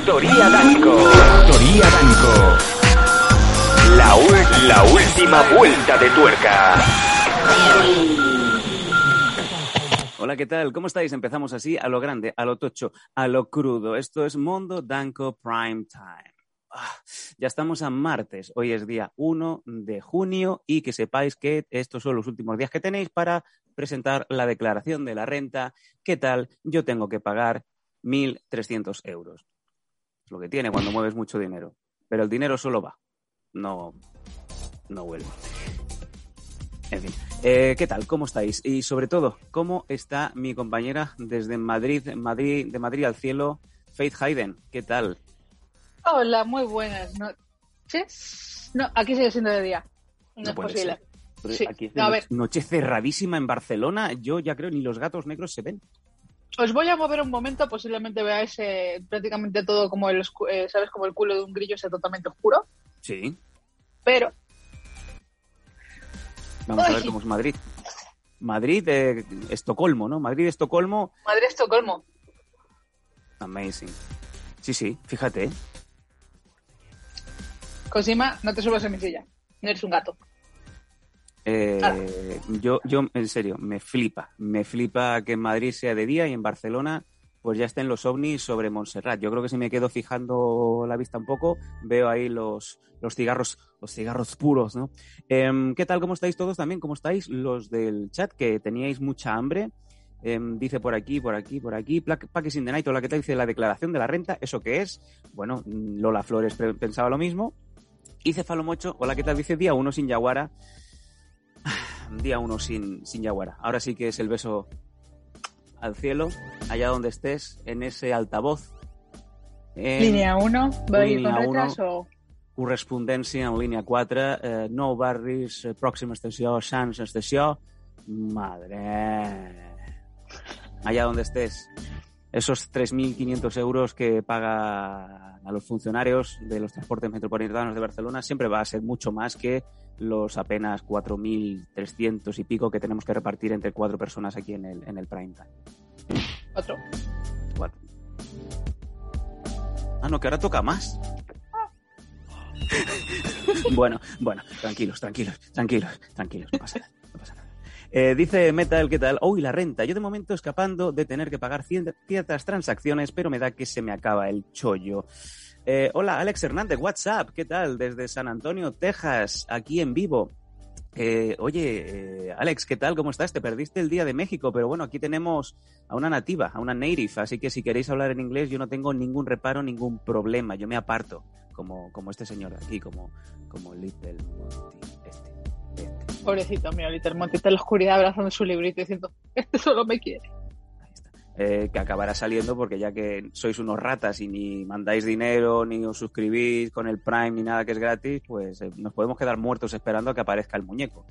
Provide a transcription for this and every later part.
Factoría Danco. Factoría Danco. La, la última vuelta de tuerca. Hola, ¿qué tal? ¿Cómo estáis? Empezamos así, a lo grande, a lo tocho, a lo crudo. Esto es Mondo Danco Prime Time. Ah, ya estamos a martes, hoy es día 1 de junio y que sepáis que estos son los últimos días que tenéis para presentar la declaración de la renta. ¿Qué tal? Yo tengo que pagar 1.300 euros. Lo que tiene cuando mueves mucho dinero. Pero el dinero solo va, no, no vuelve. En fin, eh, ¿qué tal? ¿Cómo estáis? Y sobre todo, ¿cómo está mi compañera desde Madrid, Madrid, de Madrid al cielo, Faith Hayden? ¿Qué tal? Hola, muy buenas noches. No, aquí sigue siendo de día. No, es posible. Sí. Aquí es No, noche cerradísima en Barcelona. Yo ya creo ni los gatos negros se ven. Os voy a mover un momento, posiblemente veáis eh, prácticamente todo como el, eh, ¿sabes? Como el culo de un grillo sea totalmente oscuro. Sí. Pero, Vamos a ver cómo es Madrid. Madrid, eh, Estocolmo, ¿no? Madrid, Estocolmo, Madrid, Estocolmo. amazing. Sí, sí, fíjate. ¿eh? Cosima, no te subas a mi silla. No eres un gato. Eh, yo, yo, en serio, me flipa. Me flipa que en Madrid sea de día y en Barcelona pues ya estén los ovnis sobre Montserrat. Yo creo que si me quedo fijando la vista un poco, veo ahí los, los cigarros, los cigarros puros, ¿no? Em, ¿Qué tal? ¿Cómo estáis todos también? ¿Cómo estáis los del chat? Que teníais mucha hambre. Em, dice por aquí, por aquí, por aquí. Paques in the Night, hola, ¿qué tal? Dice la declaración de la renta. ¿Eso qué es? Bueno, Lola Flores pensaba lo mismo. Y Cefalomocho, hola, ¿qué tal? Dice día uno sin Yaguara. Día uno sin, sin Yaguara. Ahora sí que es el beso al cielo, allá donde estés, en ese altavoz. En Línea 1, ¿va a ir línea con uno. retraso? correspondència en línia 4, eh, nou barris, eh, pròxima estació, Sants estació. Madre. Allá donde estés. Esos 3.500 euros que paga a los funcionarios de los transportes metropolitanos de Barcelona siempre va a ser mucho más que los apenas 4.300 y pico que tenemos que repartir entre cuatro personas aquí en el, en el prime time. Otro. Cuatro. Ah, no, que ahora toca más. bueno, bueno, tranquilos, tranquilos, tranquilos, tranquilos, no pasa nada. Eh, dice Metal, ¿qué tal? Uy, la renta. Yo de momento escapando de tener que pagar ciertas transacciones, pero me da que se me acaba el chollo. Eh, hola, Alex Hernández, WhatsApp, ¿qué tal? Desde San Antonio, Texas, aquí en vivo. Eh, oye, Alex, ¿qué tal? ¿Cómo estás? Te perdiste el Día de México, pero bueno, aquí tenemos a una nativa, a una native, así que si queréis hablar en inglés yo no tengo ningún reparo, ningún problema, yo me aparto, como, como este señor de aquí, como, como Little Monty, este, Pobrecito mío, Little Monty está en la oscuridad abrazando su librito diciendo, este solo me quiere. ahí está. Eh, que acabará saliendo porque ya que sois unos ratas y ni mandáis dinero, ni os suscribís con el Prime, ni nada que es gratis, pues eh, nos podemos quedar muertos esperando a que aparezca el muñeco.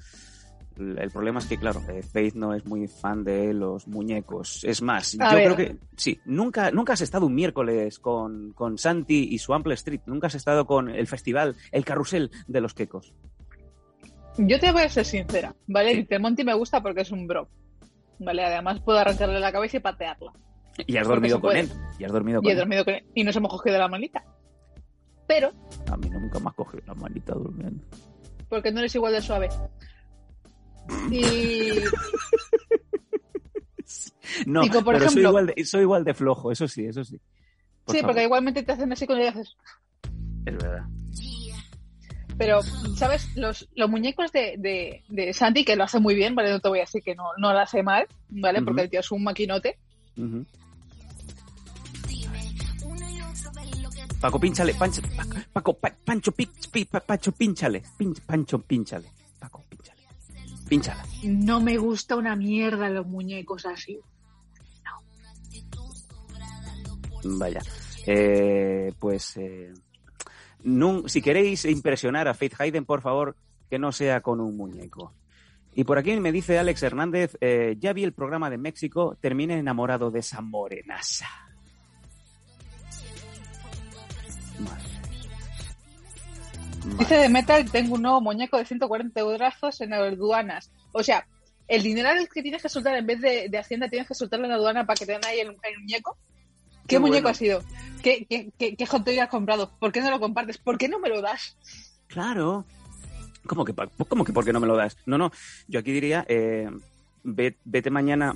El el problema es que, claro, eh, Faith no es muy fan de los muñecos. Es más, A yo ver. creo que sí, nunca, nunca has estado un miércoles con, con Santi y su Ample Street. Nunca has estado con el festival, el carrusel de los quecos. Yo te voy a ser sincera, ¿vale? Little Monty me gusta porque es un bro. ¿Vale? Además puedo arrancarle la cabeza y patearla. Y has dormido con puede. él. Y has dormido Y con he él. dormido con él. Y nos hemos cogido la manita. Pero, A mí nunca me has cogido la manita durmiendo. porque no eres igual de suave. Y No, Digo, por pero soy, ejemplo- igual de, soy igual de flojo, eso sí, eso sí. Por sí, favor, porque igualmente te hacen así cuando le haces. Es verdad. Pero, ¿sabes? Los, los muñecos de, de, de Santi, que lo hace muy bien, ¿vale? No te voy a decir que no, no lo hace mal, ¿vale? Porque el tío es un maquinote. Ujú. Paco, pínchale, pancho, Paco, pa- Pancho, pi- pi- pa- Pancho, pínchale, pin- Pancho, pínchale, Paco, pínchale, pínchala. No me gusta una mierda los muñecos así. Vaya, eh, pues, eh, nun- si queréis impresionar a Faith Hayden, por favor, que no sea con un muñeco. Y por aquí me dice Alex Hernández, eh, ya vi el programa de México, terminé enamorado de esa morenaza. Dice de Metal, tengo un nuevo muñeco de 140 euros en aduanas. O sea, el dinero que tienes que soltar en vez de, de Hacienda tienes que soltarlo en aduana para que te den ahí el, el muñeco. ¿Qué, muñeco ha sido? ¿Qué, qué, qué, qué hot toy has comprado? ¿Por qué no lo compartes? ¿Por qué no me lo das? Claro. ¿Cómo que, cómo que por qué no me lo das? No, no. Yo aquí diría, eh, ve- vete mañana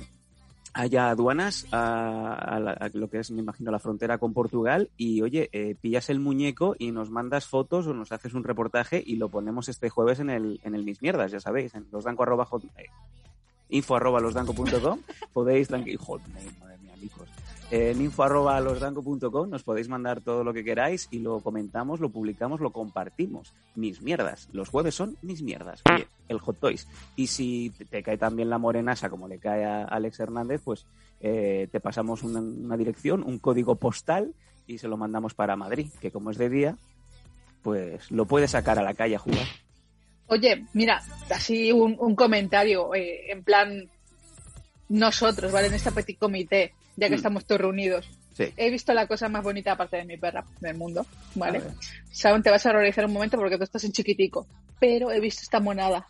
allá a aduanas, a, a la- a lo que es, me imagino, la frontera con Portugal, y oye, eh, pillas el muñeco y nos mandas fotos o nos haces un reportaje y lo ponemos este jueves en el, en el Mis Mierdas, ya sabéis, en losdanco arroba hot- eh, info arroba losdanco.com, podéis, tranqui- hotmail, madre mía, hijos. En info arroba losdanco.com nos podéis mandar todo lo que queráis y lo comentamos, lo publicamos, lo compartimos. Mis mierdas. Los jueves son mis mierdas. Oye, el Hot Toys. Y si te- cae también la morenasa como le cae a Alex Hernández, pues eh, te pasamos una, una dirección, un código postal y se lo mandamos para Madrid, que como es de día, pues lo puedes sacar a la calle a jugar. Oye, mira, así un, un comentario, eh, en plan, nosotros, ¿vale? En este petit comité, ya que Mm. estamos todos reunidos. Sí. He visto la cosa más bonita, aparte de mi perra, del mundo, ¿vale? Saben, te vas a horrorizar un momento porque tú estás en chiquitico. Pero he visto esta monada.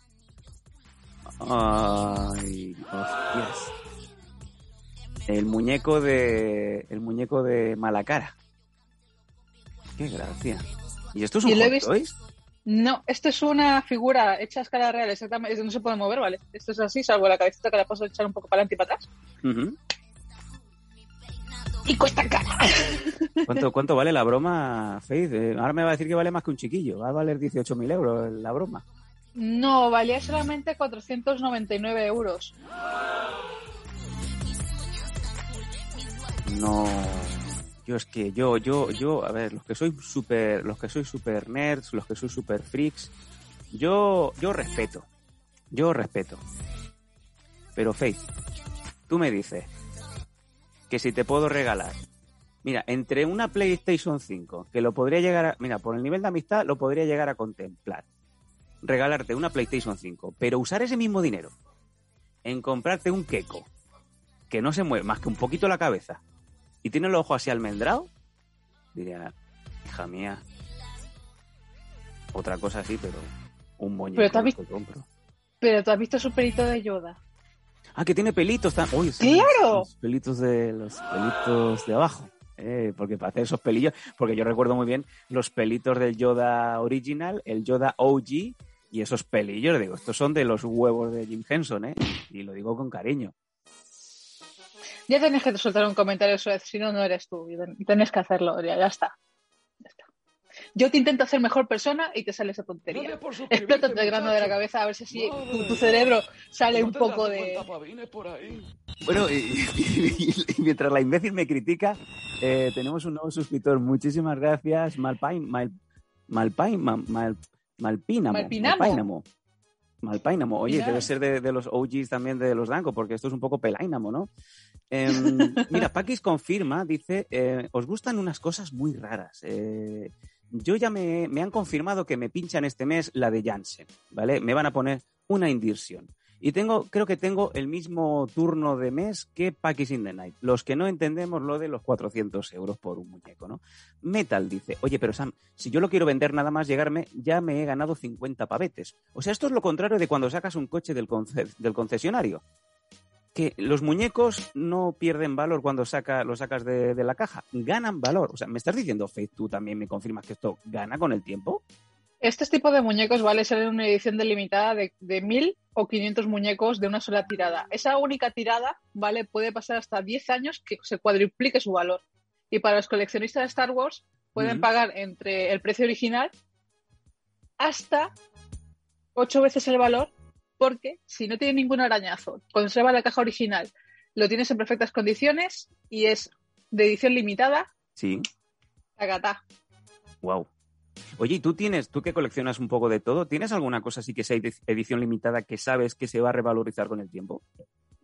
Ay, hostias. El muñeco de. El muñeco de Malacara. Qué gracia. ¿Y esto es un Hot visto-? No, esto es una figura hecha a escala real, exactamente. No se puede mover, ¿vale? Esto es así, salvo la cabecita que la puedo echar un poco para adelante y para atrás. Ujú. Y cuesta cara. ¿Cuánto, ¿Cuánto vale la broma, Faith? Eh, ahora me va a decir que vale más que un chiquillo. Va a valer 18.000 euros la broma. No, valía solamente 499 euros. No. Yo es que yo, yo, yo, a ver, los que soy super, los que soy super nerds, los que soy super freaks, yo, yo respeto. Yo respeto. Pero Faith, tú me dices que si te puedo regalar. Mira, entre una PlayStation 5, que lo podría llegar a. Mira, por el nivel de amistad lo podría llegar a contemplar. Regalarte una PlayStation 5, pero usar ese mismo dinero en comprarte un queco que no se mueve más que un poquito la cabeza y tiene el ojo así almendrado, diría, hija mía, otra cosa así, pero un Pero has visto- te compro. Pero tú has visto su pelito de Yoda. Ah, que tiene pelitos. tam- Uy, sí, ¡Claro! Los pelitos de los pelitos de abajo. Eh, porque para hacer esos pelillos, porque yo recuerdo muy bien los pelitos del Yoda original, el Yoda OG y esos pelillos, digo, estos son de los huevos de Jim Henson, ¿eh? Y lo digo con cariño. Ya tenés que soltar un comentario sobre si no, no eres tú. Y ten- Tenés que hacerlo, ya, ya está. Yo te intento hacer mejor persona y te sale esa tontería. Explota el grano de la cabeza a ver si así tu, tu cerebro sale un poco de... Bueno, y, y- y mientras la imbécil me critica, eh, tenemos un nuevo suscriptor. Muchísimas gracias, Malpain, Mal, Malpain, Ma- Mal, Malpínamo. Malpinamo. Malpainamo. Malpainamo. Oye, Mira. debe ser de, de los OGs también de los Danco, porque esto es un poco pelaínamo, ¿no? Em, mira, Paquis confirma, dice, eh, os gustan unas cosas muy raras. Eh, yo ya me, me han confirmado que me pinchan este mes la de Janssen, ¿vale? Me van a poner una Indirsion. Y tengo, creo que tengo el mismo turno de mes que Packers in the Night. Los que no entendemos lo de los 400 euros por un muñeco, ¿no? Metal dice, oye, pero Sam, si yo lo quiero vender nada más llegarme, ya me he ganado 50 pavetes. O sea, esto es lo contrario de cuando sacas un coche del concesionario. Que los muñecos no pierden valor cuando saca, lo sacas de, de la caja, ganan valor. O sea, ¿me estás diciendo, Faith, tú también me confirmas que esto gana con el tiempo? Este tipo de muñecos vale ser una edición delimitada de, de 1000 o 500 muñecos de una sola tirada. Esa única tirada, ¿vale? Puede pasar hasta 10 años que se cuadruplique su valor. Y para los coleccionistas de Star Wars, pueden pagar entre el precio original hasta 8 veces el valor, porque si no tiene ningún arañazo, conserva la caja original, lo tienes en perfectas condiciones y es de edición limitada, Sí. tagatá. Wow. Oye, ¿y tú tienes, tú que coleccionas un poco de todo, ¿tienes alguna cosa así que sea edi- edición limitada que sabes que se va a revalorizar con el tiempo?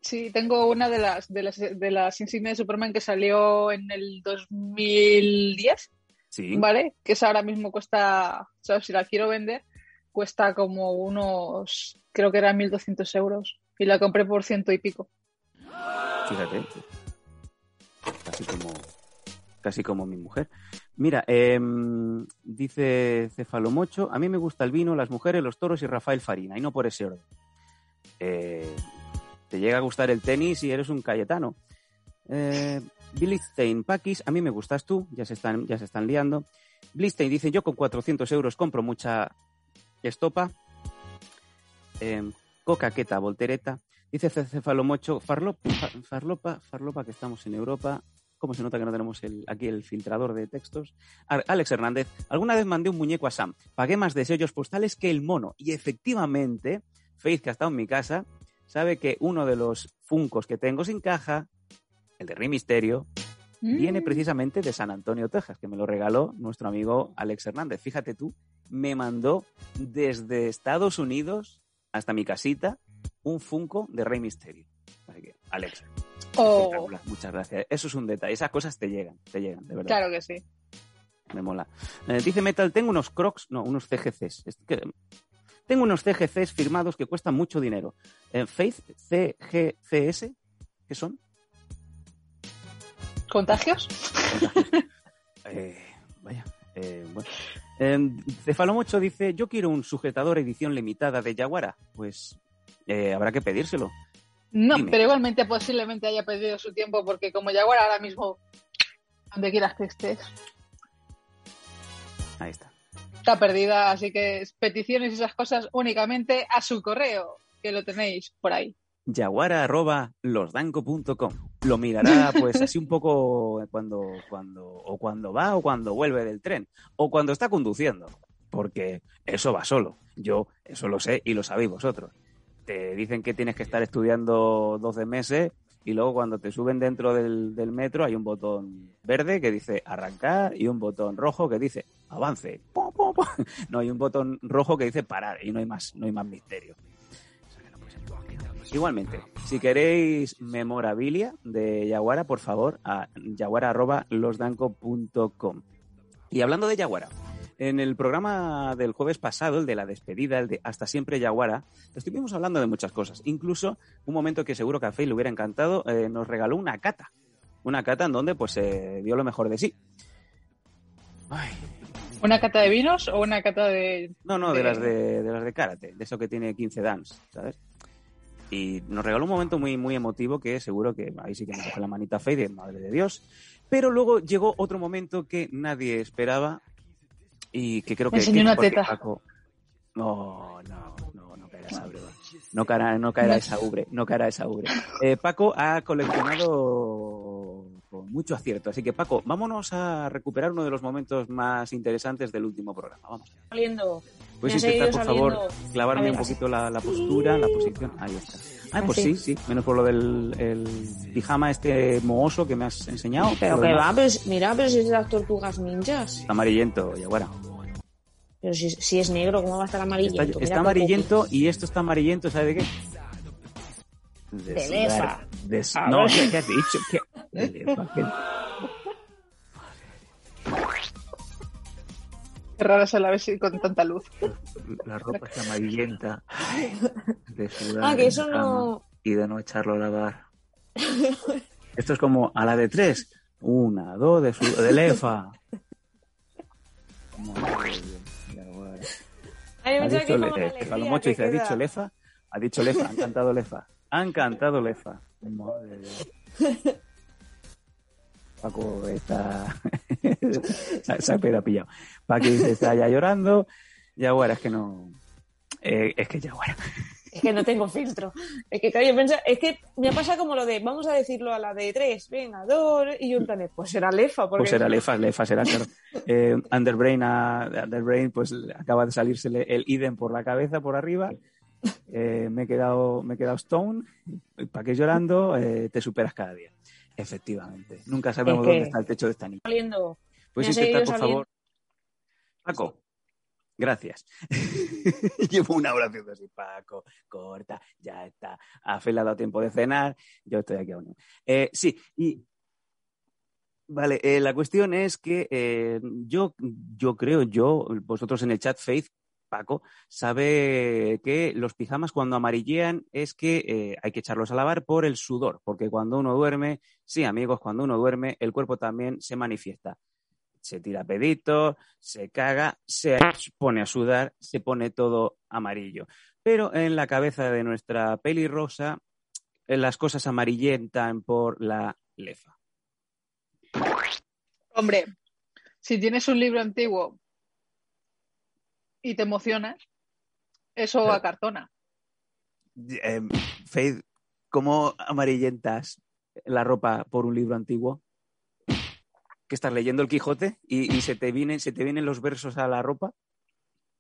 Sí, tengo una de las, de las, de las insignias de Superman que salió en el 2010, Sí. ¿vale? Que esa ahora mismo cuesta, ¿sabes? Si la quiero vender, cuesta como unos, creo que eran 1.200 euros. Y la compré por ciento y pico. Fíjate. Casi como, casi como mi mujer. Mira, em, dice Cefalomocho, a mí me gusta el vino, las mujeres, los toros y Rafael Farina, y no por ese orden. Eh, te llega a gustar el tenis y eres un cayetano. Eh, Blistein Pakis, a mí me gustas tú, ya se están, ya se están liando. Blistein dice, yo con 400 euros compro mucha estopa. Eh, Coca-queta, voltereta. Dice Cefalomocho, farlopa, farlopa, farlopa, que estamos en Europa. ¿Cómo se nota que no tenemos el, aquí el filtrador de textos? Alex Hernández, alguna vez mandé un muñeco a Sam. Pagué más de sellos postales que el mono. Y efectivamente, Faith, que ha estado en mi casa, sabe que uno de los funcos que tengo sin caja, el de Rey Misterio, viene mm. precisamente de San Antonio, Texas, que me lo regaló nuestro amigo Alex Hernández. Fíjate tú, me mandó desde Estados Unidos hasta mi casita un Funko de Rey Misterio. Así que, Alex, oh. muchas gracias. Eso es un detalle. Esas cosas te llegan, te llegan, de verdad. Claro que sí. Me mola. Eh, dice Metal, tengo unos Crocs, no, unos CGCs. tengo unos CGCs firmados que cuestan mucho dinero. Eh, Faith CGCS, ¿qué son? ¿Contagios? Eh, vaya. Eh, bueno. Cefalomocho dice, yo quiero un sujetador edición limitada de Yaguara. Pues eh, habrá que pedírselo. No, pero igualmente posiblemente haya perdido su tiempo porque como Yaguara ahora mismo, donde quieras que estés. Ahí está. Está perdida, así que peticiones y esas cosas únicamente a su correo, que lo tenéis por ahí yaguara.losdanco.com. Lo mirará pues así un poco cuando, cuando, o cuando va o cuando vuelve del tren, o cuando está conduciendo, porque eso va solo. Yo eso lo sé y lo sabéis vosotros. Te dicen que tienes que estar estudiando 12 meses y luego cuando te suben dentro del, del metro hay un botón verde que dice arrancar y un botón rojo que dice avance. No, hay un botón rojo que dice parar y no hay más, no hay más misterio. Igualmente, si queréis memorabilia de Yaguara, por favor, a yaguara.losdanco.com. Y hablando de Yaguara, en el programa del jueves pasado, el de la despedida, el de Hasta siempre Yaguara, estuvimos hablando de muchas cosas. Incluso un momento que seguro que a Fey le hubiera encantado, eh, nos regaló una cata. Una cata en donde pues se dio lo mejor de sí. ¿Una cata de vinos o una cata de...? No, no, de, las de, de las de karate, de eso que tiene 15 dans, ¿sabes? Y nos regaló un momento muy, muy emotivo que seguro que ahí sí que me coge la manita fe de madre de Dios. Pero luego llegó otro momento que nadie esperaba y que creo que... Me una teta. Paco... No, no, no, no caerá esa ubre. No caerá, no caerá esa ubre, no caerá esa ubre. Eh, Paco ha coleccionado con mucho acierto. Así que, Paco, vámonos a recuperar uno de los momentos más interesantes del último programa. Vamos. Saliendo. Puedes intentar, por favor, clavarme un poquito la, postura, la posición. Ahí está. Ah, pues sí, sí, menos por lo del el pijama este mohoso que me has enseñado. Pero que va, pues mira, pero si es de las tortugas ninjas. Está amarillento, y ahora. Pero si, si, es negro, ¿cómo va a estar amarillento? Está, amarillento y esto está amarillento, ¿sabes de qué? De, de lefa. no, ¿qué, has dicho? ¿Qué? De lefa, ¿qué? Qué raro se la ve con tanta luz. La ropa está amarillenta. De sudar ah, que eso no. Y de no echarlo a lavar. Esto es como a la de tres. Una, dos, de, su... de lefa. Ha dicho, le... Palomocho dice, ha dicho lefa. Ha dicho lefa, han cantado lefa. Han cantado lefa. Madre Paco está. se, ha pillado. Paco está ya llorando. Yaguara, es que no. Eh, es que Yaguara. Es que no tengo filtro. Es que, claro, yo es que me pasa como lo de, vamos a decirlo a la de tres, venga, dos, y yo en plan, pues será Lefa. Porque... Pues será Lefa, Lefa será, claro. eh, Underbrain, a, Underbrain, pues acaba de salirse el idem por la cabeza, por arriba. Eh, me, he quedado, me he quedado stone. ¿Para qué llorando? Eh, te superas cada día. Efectivamente. Nunca sabemos dónde está el techo de esta niña. Saliendo. Puedes intentar, por favor. Paco. Gracias. Llevo una oración así, Paco, corta, ya está. A Fe le ha dado tiempo de cenar, yo estoy aquí aún. Eh, sí, y Vale, eh, la cuestión es que eh, yo, yo creo, yo, vosotros en el chat, Faith, Paco, sabe que los pijamas cuando amarillean es que eh, hay que echarlos a lavar por el sudor, porque cuando uno duerme, sí amigos, cuando uno duerme, el cuerpo también se manifiesta. Se tira pedito, se caga, se pone a sudar, se pone todo amarillo. Pero en la cabeza de nuestra peli rosa, eh, las cosas amarillentan por la lefa. Hombre, si tienes un libro antiguo y te emocionas, eso Claro. acartona. Eh, Faith, ¿cómo amarillentas la ropa por un libro antiguo? ¿Que estás leyendo el Quijote y, y se, te vienen, se te vienen los versos a la ropa?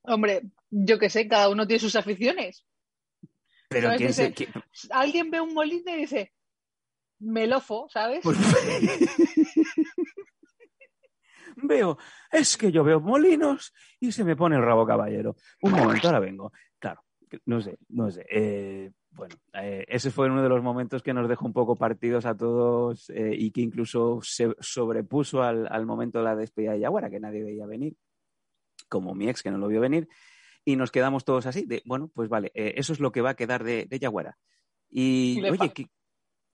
Hombre, yo qué sé, cada uno tiene sus aficiones. Pero. ¿quién Dice- se, quién- Alguien ve un molino y dice, melofo, ¿sabes? pues- veo, es que yo veo molinos y se me pone el rabo caballero. Un momento, ahora vengo. Claro, no sé, no sé. Eh, bueno, eh, ese fue uno de los momentos que nos dejó un poco partidos a todos eh, y que incluso se sobrepuso al, al momento de la despedida de Yaguara, que nadie veía venir, como mi ex que no lo vio venir, y nos quedamos todos así, de, bueno, pues vale, eh, eso es lo que va a quedar de, de Yaguara. Y, oye, que-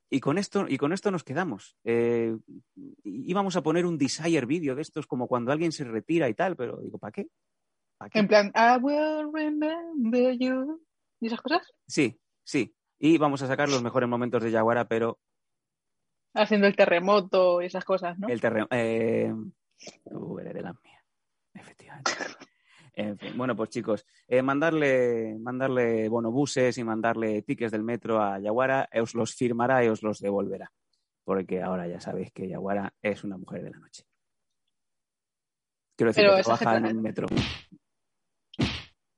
y con esto, y con esto nos quedamos. Eh, íbamos a poner un desire vídeo de estos como cuando alguien se retira y tal, pero digo, ¿para qué? ¿Para qué? En plan, I will remember you. ¿Y esas cosas? Sí, sí. Y vamos a sacar los mejores momentos de Yaguara, pero Haciendo el terremoto y esas cosas, ¿no? el terreno. Eh, tú eres de las mías, efectivamente. En fin, bueno, pues chicos, eh, mandarle, mandarle bonobuses y mandarle tickets del metro a Yaguara, eh, os los firmará y os los devolverá. Porque ahora ya sabéis que Yaguara es una mujer de la noche. Quiero decir Pero que trabaja gente- en un metro.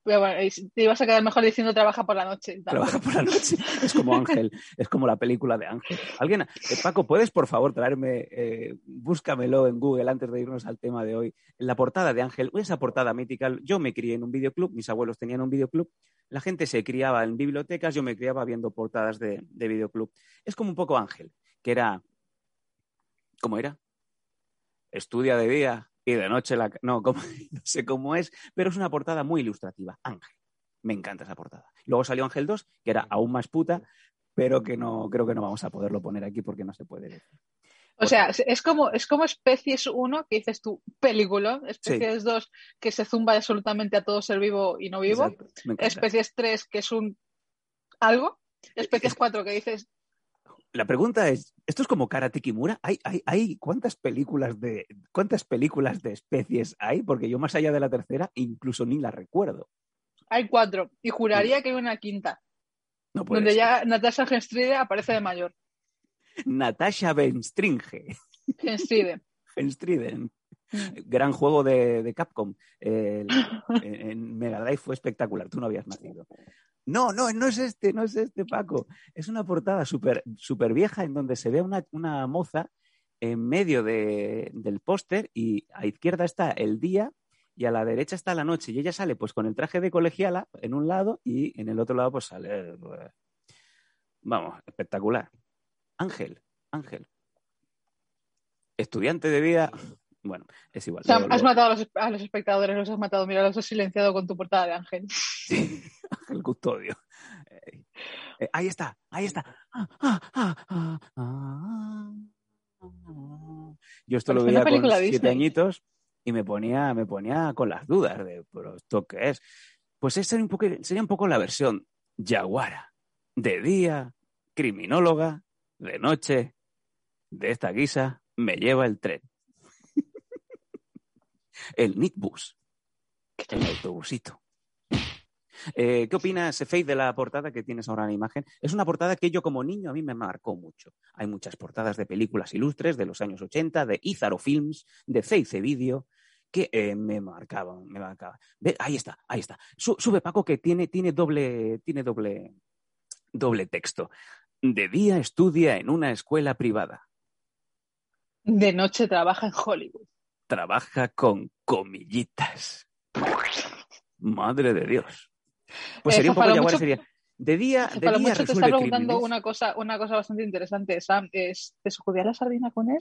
Pero bueno, y te ibas a quedar mejor diciendo trabaja por la noche. Trabaja por la noche. Es como Ángel, es como la película de Ángel. Alguien, eh, Paco, ¿puedes por favor traerme, eh, búscamelo en Google antes de irnos al tema de hoy? La portada de Ángel, esa portada mítica. Yo me crié en un videoclub, mis abuelos tenían un videoclub, la gente se criaba en bibliotecas, yo me criaba viendo portadas de, de videoclub. Es como un poco Ángel, que era. ¿Cómo era? Estudia de día y de noche la. No, no sé cómo es, pero es una portada muy ilustrativa. Ángel. Me encanta esa portada. Luego salió Ángel 2, que era aún más puta, pero que no creo que no vamos a poderlo poner aquí porque no se puede decir. O sea, es como, es como Especies 1, que dices tú, película. Especies 2, que se zumba absolutamente a todo ser vivo y no vivo. Especies 3, que es un algo. Especies 4, que dices, La pregunta es, ¿esto es como Karate Kimura? ¿Hay, hay, hay cuántas películas de cuántas películas de especies hay? Porque yo más allá de la tercera incluso ni la recuerdo. hay cuatro. Y juraría que hay una quinta, No puede donde ser. ya Natasha Genstride aparece de mayor. Natasha Benstringe. Genstride. Benstriden. Gran juego de, de Capcom. El- en, en Mega Drive fue espectacular. Tú no habías nacido. No, no, no es este, no es este, Paco. Es una portada súper súper vieja en donde se ve una, una moza en medio de- del póster y a izquierda está el día y a la derecha está la noche. Y ella sale pues con el traje de colegiala en un lado y en el otro lado pues sale... eh, Vamos, espectacular. Ángel, Ángel. Estudiante de vida... Bueno, es igual. O sea, Lo- has matado a los, a los espectadores, los has matado. Mira, los has silenciado con tu portada de Ángel. Ángel Custodio. Eh, eh, ahí está, ahí está. Ah, ah, ah. Yo esto lo veía con siete Disney. añitos y me ponía, me ponía con las dudas de, ¿pero esto qué es? Pues esa sería un poco, sería un poco la versión Yaguara. De día, criminóloga, de noche, de esta guisa, me lleva el tren. El Nitbus. El autobusito. Eh, ¿Qué opinas, Faith, de la portada que tienes ahora en la imagen? Es una portada que yo como niño a mí me marcó mucho. Hay muchas portadas de películas ilustres de los años 80, de Izaro Films, de Feice Video, que eh, me marcaban, me marcaban. Ve, ahí está, ahí está. Su- sube Paco que tiene, tiene doble, tiene doble, doble texto. De día estudia en una escuela privada. De noche trabaja en Hollywood. Trabaja con comillitas. Madre de Dios. Pues Eh, sería un poco Yaguara, sería. De día, de día mucho te está preguntando crímenes. una cosa, una cosa bastante interesante, Sam. Es, ¿Te sacudía la sardina con él?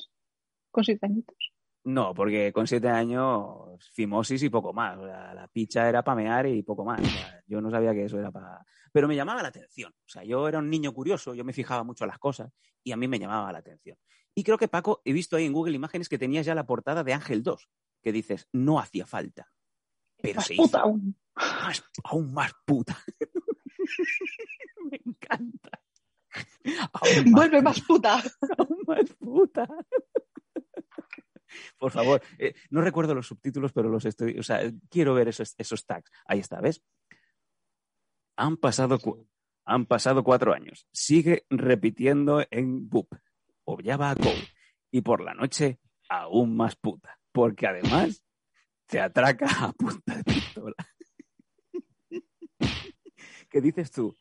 ¿Con siete añitos? No, porque con siete años, fimosis y poco más. O sea, la picha era pamear y poco más. O sea, yo no sabía que eso era para. Pero me llamaba la atención. O sea, yo era un niño curioso, yo me fijaba mucho en las cosas y a mí me llamaba la atención. Y creo que Paco, he visto ahí en Google imágenes que tenías ya la portada de Ángel 2, que dices, no hacía falta. Pero Más se puta hizo. aún. Más- aún más puta. me encanta. Aún más Vuelve más puta. aún más puta. Por favor, eh, no recuerdo los subtítulos, pero los estoy, o sea, quiero ver esos, esos tags. Ahí está, ¿ves? Han pasado, han pasado cuatro años. Sigue repitiendo en Boop. O ya va a Go. Y por la noche, aún más puta. Porque además te atraca a punta de pistola. ¿Qué dices tú?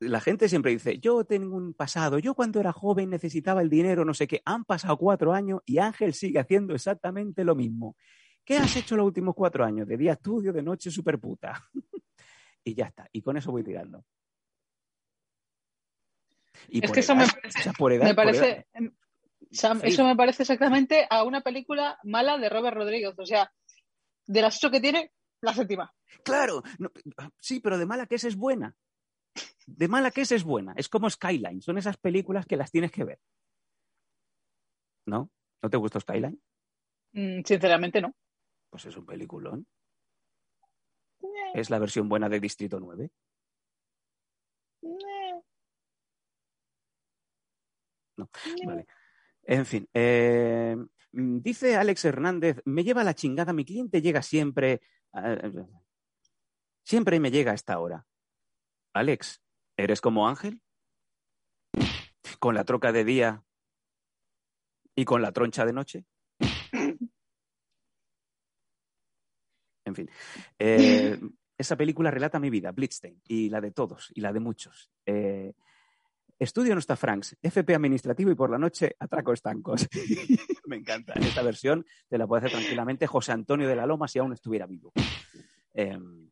La gente siempre dice, yo tengo un pasado, yo cuando era joven necesitaba el dinero, no sé qué. Han pasado cuatro años y Ángel sigue haciendo exactamente lo mismo. ¿Qué has hecho los últimos cuatro años? De día estudio, de noche super puta. y ya está. Y con eso voy tirando. Y es que eso me, parece, eso me parece exactamente a una película mala de Robert Rodríguez. O sea, de las ocho que tiene, la séptima. Claro, sí, pero de mala que es es buena. De mala que es es buena. Es como Skyline. Son esas películas que las tienes que ver. ¿No? ¿No te gustó Skyline? Mm, sinceramente no. Pues es un peliculón. Eh. Es la versión buena de Distrito 9. Eh. No, vale. En fin, eh, dice Alex Hernández, me lleva la chingada, mi cliente llega siempre, siempre me llega a esta hora. Alex, ¿eres como Ángel? ¿Con la troca de día y con la troncha de noche? En fin, eh, esa película relata mi vida, Blitzstein, y la de todos, y la de muchos. Eh, Estudio no está Franks, FP administrativo y por la noche atraco estancos. Me encanta. Esta versión te la puede hacer tranquilamente José Antonio de la Loma si aún estuviera vivo. Em,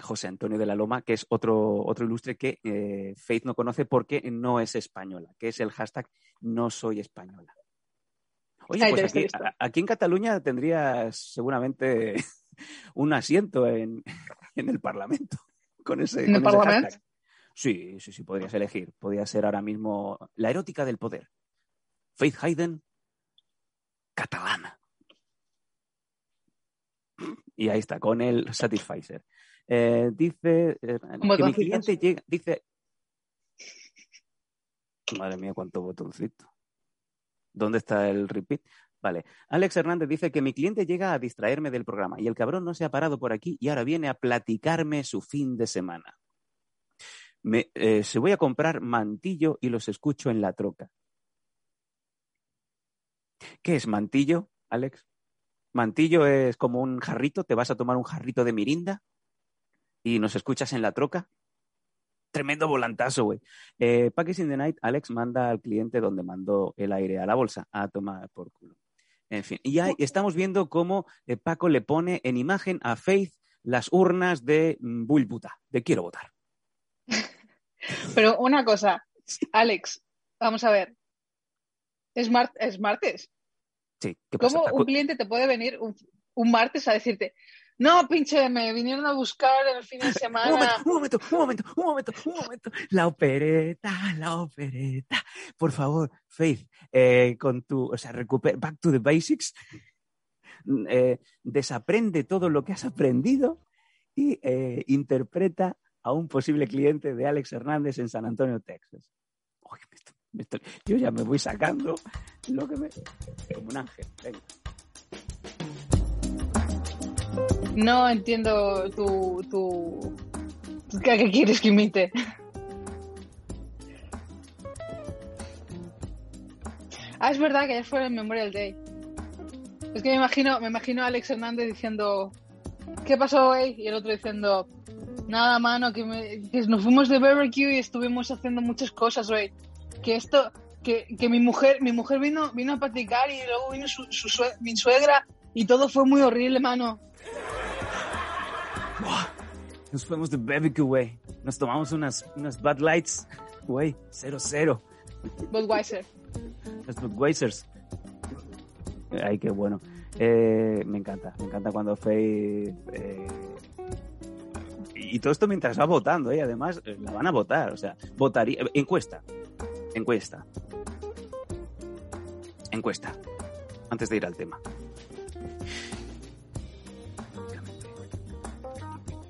José Antonio de la Loma, que es otro, otro ilustre que eh, Faith no conoce porque no es española, que es el hashtag no soy española. Oye, pues aquí, aquí, en Cataluña tendrías seguramente un asiento en, el Parlamento con ese, ¿En el Parlamento? Sí, sí, sí, podrías elegir. Podría ser ahora mismo la erótica del poder. Faith Hayden, catalana. Y ahí está, con el Satisficer. Eh, dice eh, que mi cliente llega, dice. Madre mía, cuánto botoncito. ¿Dónde está el repeat? Vale. Alex Hernández dice que mi cliente llega a distraerme del programa y el cabrón no se ha parado por aquí y ahora viene a platicarme su fin de semana me, eh, se voy a comprar mantillo y los escucho en la troca. ¿Qué es mantillo, Alex? Mantillo es como un jarrito, te vas a tomar un jarrito de mirinda y nos escuchas en la troca. Tremendo volantazo, güey. Eh, in the Night, Alex manda al cliente donde mandó el aire a la bolsa a tomar por culo. En fin, y ya estamos viendo cómo eh, Paco le pone en imagen a Faith las urnas de mm, Bullputa, de quiero votar. Pero una cosa, Alex, vamos a ver. Es, es martes. Sí, ¿qué pasa? ¿Cómo un cliente te puede venir un, martes a decirte, no, pinche, me vinieron a buscar el fin de semana. un momento, un momento, un momento, un momento. La opereta, la opereta. Por favor, Faith, eh, con tu, o sea, recupera, back to the basics. Eh, desaprende todo lo que has aprendido y eh, interpreta a un posible cliente de Alex Hernández en San Antonio, Texas. yo ya me voy sacando lo que me... como un ángel. No entiendo tu... tu... ¿Qué, quieres que imite? Ah, es verdad que ya fue el Memorial Day. Es que me imagino, me imagino a Alex Hernández diciendo, ¿qué pasó hoy? Y el otro diciendo, Nada, mano, que, nos fuimos de barbecue y estuvimos haciendo muchas cosas, güey. Que esto, que, que, mi mujer, mi mujer vino, vino a platicar y luego vino su, mi suegra y todo fue muy horrible, mano. Nos fuimos de barbecue, güey. Nos tomamos unas, unas Bad Lights, güey, cero cero. Budweiser. Los Budweisers. Ay, qué bueno. Eh, me encanta, me encanta cuando Faye eh, y todo esto mientras va votando, ¿eh? además la van a votar, o sea, votaría. Encuesta, encuesta, encuesta, antes de ir al tema.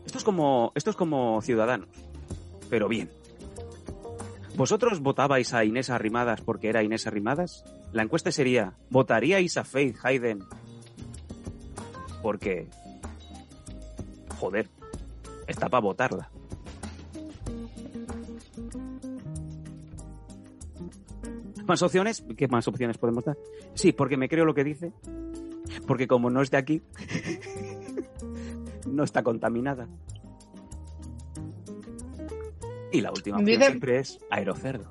Esto es como, esto es como Ciudadanos, pero bien. ¿Vosotros votabais a Inés Arrimadas porque era Inés Arrimadas? La encuesta sería, ¿votaríais a Faith Hayden? Porque, joder, está para votarla. ¿Más opciones? ¿Qué más opciones podemos dar? Sí, porque me creo lo que dice. Porque como no es de aquí, no está contaminada. Y la última opción Dice- siempre es aerocerdo.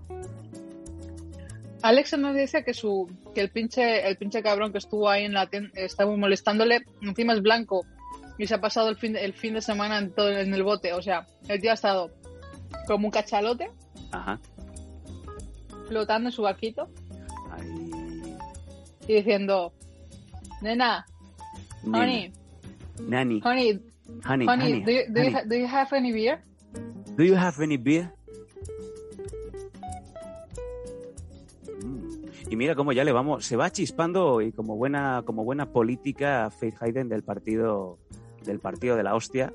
Alexa nos dice que su que el pinche el pinche cabrón que estuvo ahí en la tienda estaba molestándole, encima es blanco y se ha pasado el fin de, el fin de semana en todo en el bote, o sea, el tío ha estado como un cachalote Ajá. flotando en su barquito Ahí. y diciendo, "Nena, Nena. honey, Nani. honey, Honey, honey, honey, do you, do, you honey. ha- do you have any beer?" Do you have any beer? Mm. Y mira cómo ya le vamos, se va chispando y como buena, como buena política Faith Hayden del partido, del partido de la hostia,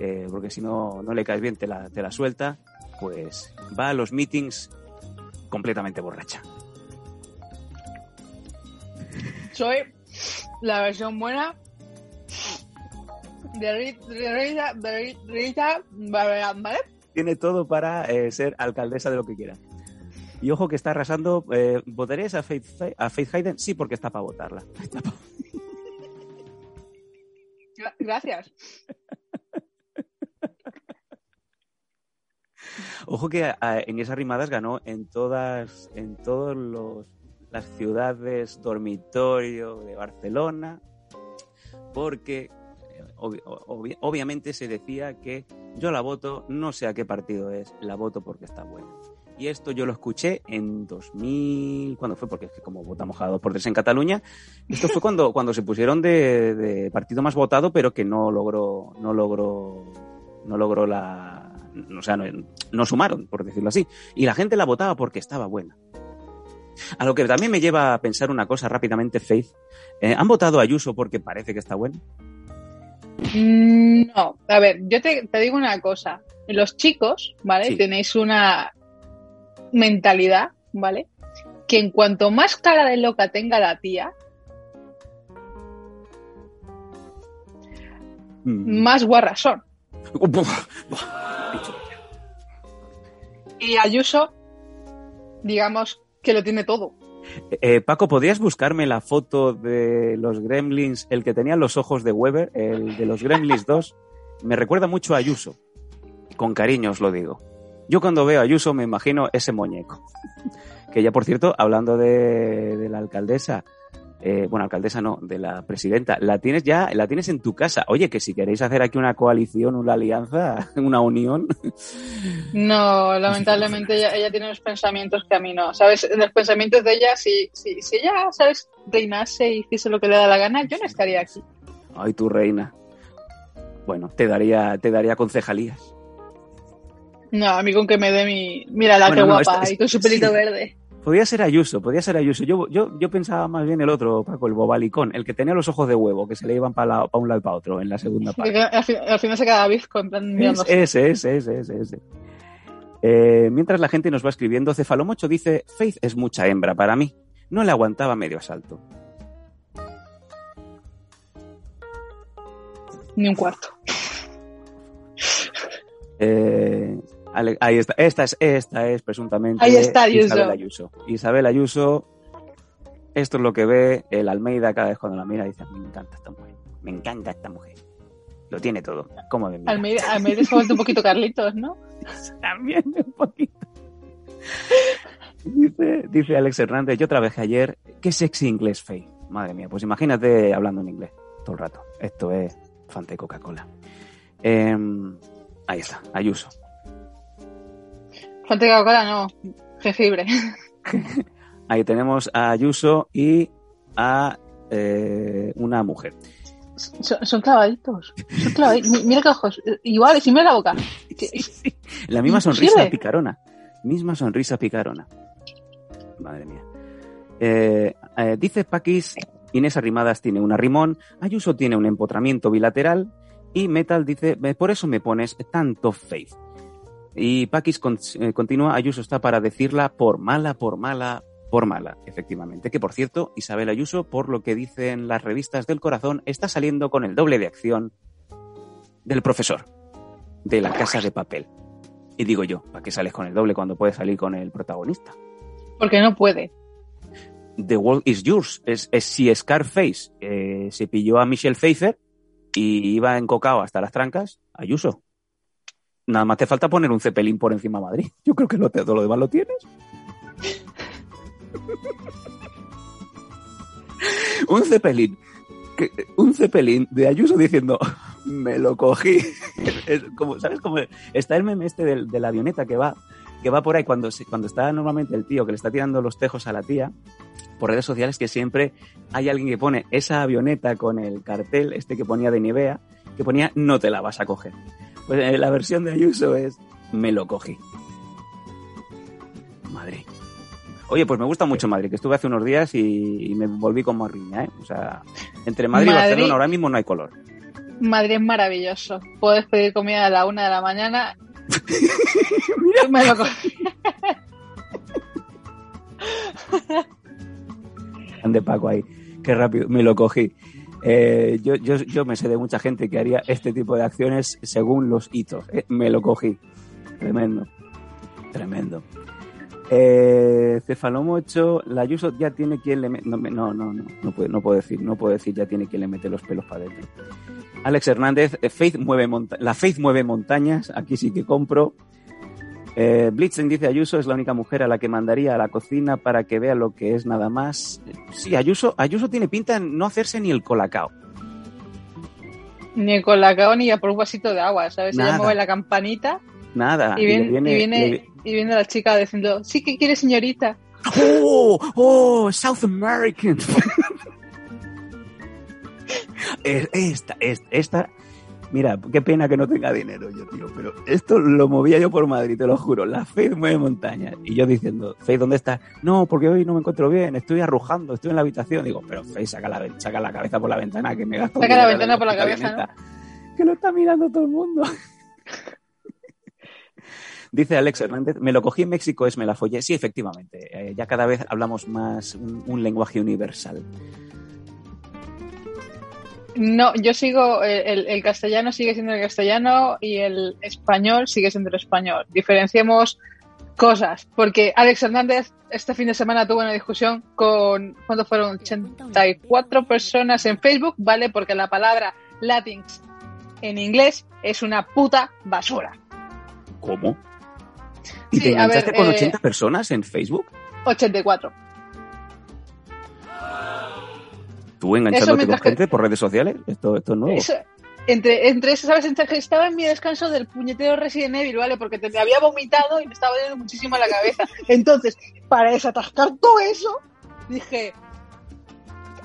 eh, porque si no, no le caes bien, te la, te la suelta, pues va a los meetings completamente borracha. Soy la versión buena de Ri- de Rita, de Rita ¿vale? Tiene todo para eh, ser alcaldesa de lo que quiera. Y ojo que está arrasando. Eh, ¿Votarías a Faith, a Faith Hayden? Sí, porque está para votarla. Gracias. Ojo que en esas rimadas ganó en todas, en todos los las ciudades dormitorio de Barcelona, porque eh, obvi- obvi- obviamente se decía que yo la voto, no sé a qué partido es, la voto porque está buena. Y esto yo lo escuché en 2000, ¿cuándo fue? Porque es que como votamos cada dos por tres en Cataluña, esto fue cuando, cuando se pusieron de, de partido más votado, pero que no logró, no logró, no logró la, o sea, no, no sumaron, por decirlo así. Y la gente la votaba porque estaba buena. A lo que también me lleva a pensar una cosa rápidamente, Faith. Eh, ¿Han votado a Ayuso porque parece que está buena? Mm, No, a ver, yo te, te digo una cosa. Los chicos, ¿vale? Sí. Tenéis una mentalidad, ¿vale? Que en cuanto más cara de loca tenga la tía, Mm. más guarras son. Y Ayuso, digamos que lo tiene todo. Eh, Paco, ¿podrías buscarme la foto de los Gremlins, el que tenía los ojos de Weber, el de los Gremlins 2? Me recuerda mucho a Ayuso. Con cariño os lo digo. Yo cuando veo a Ayuso me imagino ese muñeco. Que ya, por cierto, hablando de, de la alcaldesa, eh, bueno, alcaldesa no, de la presidenta, la tienes ya, la tienes en tu casa. Oye, que si queréis hacer aquí una coalición, una alianza, una unión, No, lamentablemente ella, ella tiene unos pensamientos que a mí no. ¿Sabes? Los pensamientos de ella, si, si, si ella, ¿sabes? Reinase y hiciese lo que le da la gana, yo no estaría aquí. ay, tu reina. Bueno, te daría, te daría concejalías. No, a mí con que me dé mi... Mira la Bueno, que no, guapa, esta- y con su pelito sí. verde. Podía ser Ayuso, podía ser Ayuso. Yo, yo, yo pensaba más bien el otro, Paco, el bobalicón, el que tenía los ojos de huevo, que se le iban para un lado y para otro en la segunda parte. Al, fin- al final se queda bizco en plan mirando. Ese, ese, ese, ese, ese. Eh, mientras la gente nos va escribiendo, Cefalomocho dice, Faith es mucha hembra para mí. No le aguantaba medio asalto. Ni un cuarto. Eh, Ale- ahí está. Esta es, esta es presuntamente Ahí está Ayuso. Isabel Ayuso. Isabel Ayuso, esto es lo que ve el Almeida cada vez cuando la mira, dice, me encanta esta mujer, me encanta esta mujer. Lo tiene todo. ¿Cómo me mira? Almeida, Almeida vuelto un poquito Carlitos, ¿no? También un poquito. Dice, dice Alex Hernández, yo trabajé ayer, qué sexy inglés, Faye. Madre mía, pues imagínate hablando en inglés todo el rato. Esto es Fanta y Coca-Cola. Em, ahí está, Ayuso. Y Coca-Cola no. Jengibre. Ahí tenemos a Ayuso y a eh, una mujer. Son, son clavaditos. Son clavaditos. Mi- Mira qué ojos. Iguales, y mira la boca. La misma sonrisa picarona. Misma sonrisa picarona. Madre mía. Eh, eh, dice Paquis, Inés Arrimadas tiene una rimón, Ayuso tiene un empotramiento bilateral y Metal dice, "Eh, por eso me pones tanto faith. Y Paquis con- eh, continúa, Ayuso está para decirla por mala, por mala, por mala, efectivamente. Que por cierto, Isabel Ayuso, por lo que dicen las revistas del corazón, está saliendo con el doble de acción del profesor de la casa de papel. Y digo yo, ¿para qué sales con el doble cuando puedes salir con el protagonista? Porque no puede. The World is Yours. Es, es si Scarface eh, se pilló a Michelle Pfeiffer y iba encocado hasta las trancas, Ayuso. Nada más te falta poner un cepelín por encima de Madrid. Yo creo que lo, todo lo demás lo tienes. un cepelín. Un cepelín de Ayuso diciendo, me lo cogí. como, ¿Sabes cómo está el meme este de, la avioneta que va, que va por ahí cuando, cuando está normalmente el tío que le está tirando los tejos a la tía? por redes sociales que siempre hay alguien que pone esa avioneta con el cartel, este que ponía de Nivea, que ponía no te la vas a coger. Pues eh, la versión de Ayuso es me lo cogí. Madrid. Oye, pues me gusta mucho Madrid, que estuve hace unos días y, me volví como riña, ¿eh? O sea, entre Madrid, y Barcelona ahora mismo no hay color. Madrid es maravilloso. Puedes pedir comida a la una de la mañana. Mira. Me lo cogí. de Paco ahí. Qué rápido, me lo cogí. Eh, yo, yo, yo, me sé de mucha gente que haría este tipo de acciones según los hitos. Eh, me lo cogí. Tremendo. Tremendo. Eh, Cefalomocho, la Ayuso ya tiene quien le mete. No, no, no, no, puedo, no puedo decir, no puedo decir ya tiene quien le mete los pelos para adentro. Alex Hernández, eh, Faith mueve la Faith mueve montañas, aquí sí que compro. Eh, Blitzen dice Ayuso es la única mujer a la que mandaría a la cocina para que vea lo que es nada más. Sí, Ayuso, Ayuso tiene pinta en no hacerse ni el colacao. Ni el colacao ni a por un vasito de agua, ¿sabes? Ella mueve la campanita. Nada. Y viene, y viene, la chica diciendo, sí que quiere señorita. ¡Oh! ¡Oh! South American. esta, esta, esta Mira, qué pena que no tenga dinero yo, tío, pero esto lo movía yo por Madrid, te lo juro. La Faith mueve montañas. Y yo diciendo, Faith, ¿dónde estás? No, porque hoy no me encuentro bien, estoy arrujando, estoy en la habitación. Digo, pero Faith, saca la, saca la cabeza por la ventana, que me gasto. Saca la ventana por la cabeza. Que lo está mirando todo el mundo. Dice Alex Hernández, me lo cogí en México, es me la follé. Sí, efectivamente, eh, ya cada vez hablamos más un lenguaje universal. No, yo sigo, el, castellano sigue siendo el castellano y el español sigue siendo el español. Diferenciemos cosas, porque Alex Hernández este fin de semana tuvo una discusión con, ¿cuánto fueron? 84 personas en Facebook, ¿vale? Porque la palabra Latinx en inglés es una puta basura. ¿Cómo? ¿Y te enganchaste con 80 eh, personas en Facebook? 84. ¿Tú enganchándote con gente por redes sociales? Esto, esto es nuevo. entre, entre eso, ¿sabes? estaba en mi descanso del puñetero Resident Evil, ¿vale? Porque te, me había vomitado y me estaba dando muchísimo la cabeza. Entonces, para desatascar todo eso, dije,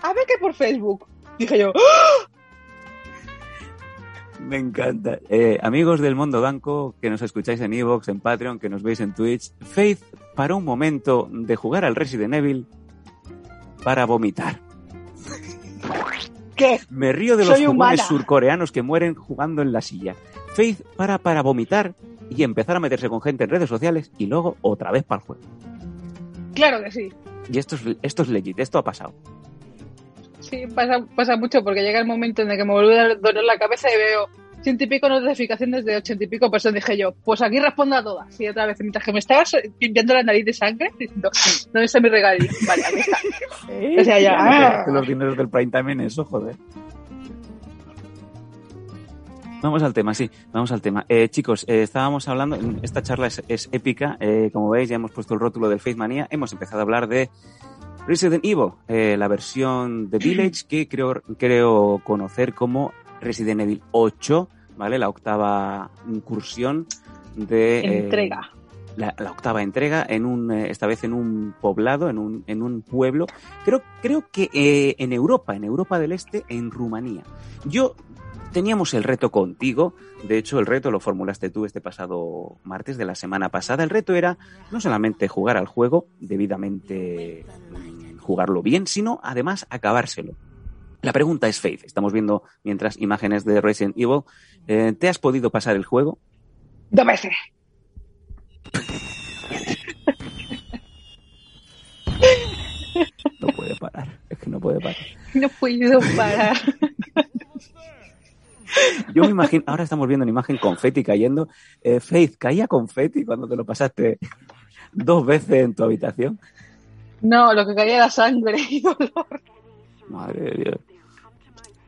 a ver qué por Facebook. Dije yo, ¡Ah! Me encanta. Eh, amigos del mundo banco, que nos escucháis en Evox, en Patreon, que nos veis en Twitch, Faith para un momento de jugar al Resident Evil para vomitar. ¿Qué? Me río de los jugadores surcoreanos que mueren jugando en la silla. Faith para para vomitar y empezar a meterse con gente en redes sociales y luego otra vez para el juego. Claro que sí. Y esto es, esto es legit, esto ha pasado. Sí, pasa, pasa mucho porque llega el momento en el que me vuelve a doler la cabeza y veo ciento y pico notificaciones de ochenta y pico personas. Dije yo, pues aquí respondo a todas. Y otra vez, mientras que me estabas limpiando la nariz de sangre, diciendo, ¿dónde está mi regalito? Vale, aquí está. O sea, ya. ¡ah! Los dineros del prime time en eso, joder. Vamos al tema, sí, vamos al tema. Eh, chicos, eh, estábamos hablando, esta charla es, épica, eh, como veis ya hemos puesto el rótulo del Faith Manía, hemos empezado a hablar de Resident Evil, la versión de Village que creo, creo conocer como Resident Evil 8, ¿vale? La octava incursión de... Eh, entrega. la, octava entrega, en un, eh, esta vez en un poblado, en un, en un pueblo, creo, creo que eh, en Europa, en Europa del Este, en Rumanía. Yo teníamos el reto contigo, de hecho el reto lo formulaste tú este pasado martes de la semana pasada, el reto era no solamente jugar al juego, debidamente mm, jugarlo bien, sino además acabárselo. La pregunta es, Faith, estamos viendo mientras imágenes de Resident Evil. Eh, ¿Te has podido pasar el juego? Dos veces. No puede parar, es que no puede parar. No puedo parar. Yo me imagino, ahora estamos viendo una imagen confeti cayendo. Eh, Faith, ¿caía confeti cuando te lo pasaste dos veces en tu habitación? No, lo que caía era sangre y dolor. Madre de Dios.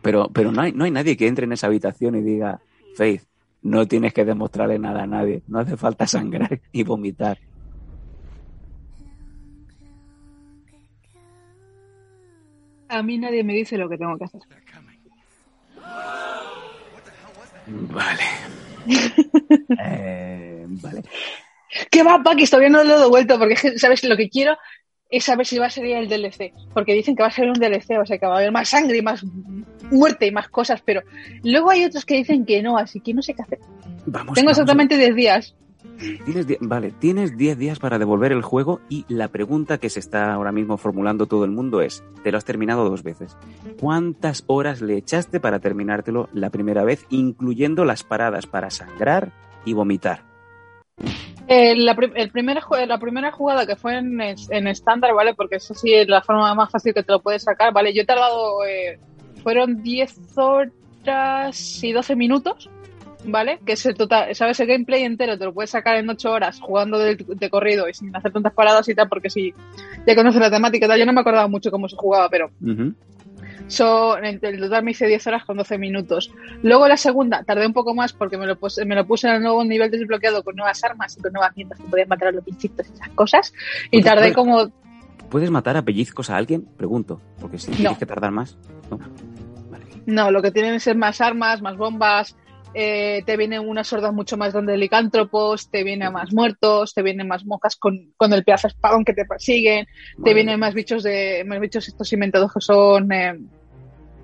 Pero, pero no, hay, no hay nadie que entre en esa habitación y diga, Faith, no tienes que demostrarle nada a nadie. No hace falta sangrar y vomitar. A mí nadie me dice lo que tengo que hacer. Vale. Eh, vale. ¿Qué va, Paquis? Todavía no lo he devuelto porque, es que, ¿sabes? Lo que quiero es saber si va a salir el DLC. Porque dicen que va a ser un DLC, o sea, que va a haber más sangre y más muerte y más cosas, pero luego hay otros que dicen que no, así que no sé qué hacer. Vamos, Tengo vamos exactamente 10 días. Tienes die- vale, tienes 10 días para devolver el juego y la pregunta que se está ahora mismo formulando todo el mundo es, te lo has terminado dos veces. ¿Cuántas horas le echaste para terminártelo la primera vez, incluyendo las paradas para sangrar y vomitar? Eh, la, el primer la primera jugada que fue en, en estándar, ¿vale? Porque eso sí es la forma más fácil que te lo puedes sacar, ¿vale? Yo he tardado, eh, fueron 10 horas y 12 minutos, ¿vale? Que es el total, ¿sabes? El gameplay entero te lo puedes sacar en 8 horas jugando de, de corrido y sin hacer tantas paradas y tal, porque si ya conoces la temática y tal, yo no me acordaba mucho cómo se jugaba, pero. Son, en el total me hice 10 horas con 12 minutos. Luego la segunda, tardé un poco más porque me lo, puse, me lo puse en el nuevo nivel desbloqueado con nuevas armas y con nuevas mientas que podías matar a los bichitos y esas cosas. Y tardé después- como, ¿Puedes matar a pellizcos a alguien? Pregunto, porque si tienes que tardar más. No. Vale. no, lo que tienen es más armas, más bombas, eh, te vienen unas hordas mucho más grandes de licántropos, te vienen más muertos, te vienen más mocas con, con el pedazo de espadón que te persiguen, te Madre vienen más bichos de más bichos estos inventados que son eh,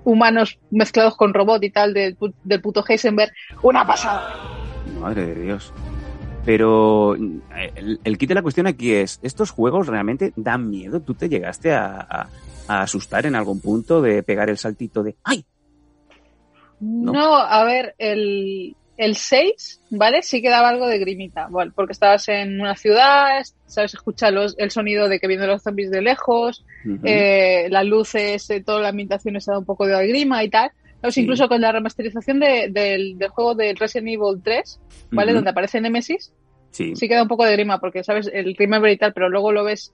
humanos mezclados con robot y tal del, del puto Heisenberg. Una pasada. Madre de Dios. Pero eh, el, el kit de la cuestión aquí es, ¿estos juegos realmente dan miedo? ¿Tú te llegaste a, a- a asustar en algún punto de pegar el saltito de ¡ay! No, No. a ver, el, el 6, ¿vale? Sí que daba algo de grimita, bueno, porque estabas en una ciudad, sabes escuchar los, el sonido de que vienen los zombies de lejos, eh, las luces, eh, toda la ambientación se da un poco de grima y tal. Sí. Incluso con la remasterización de- del, del juego de Resident Evil 3, ¿vale? Donde aparece Nemesis, Sí. sí queda un poco de grima, porque, ¿sabes? El Remember y tal, pero luego lo ves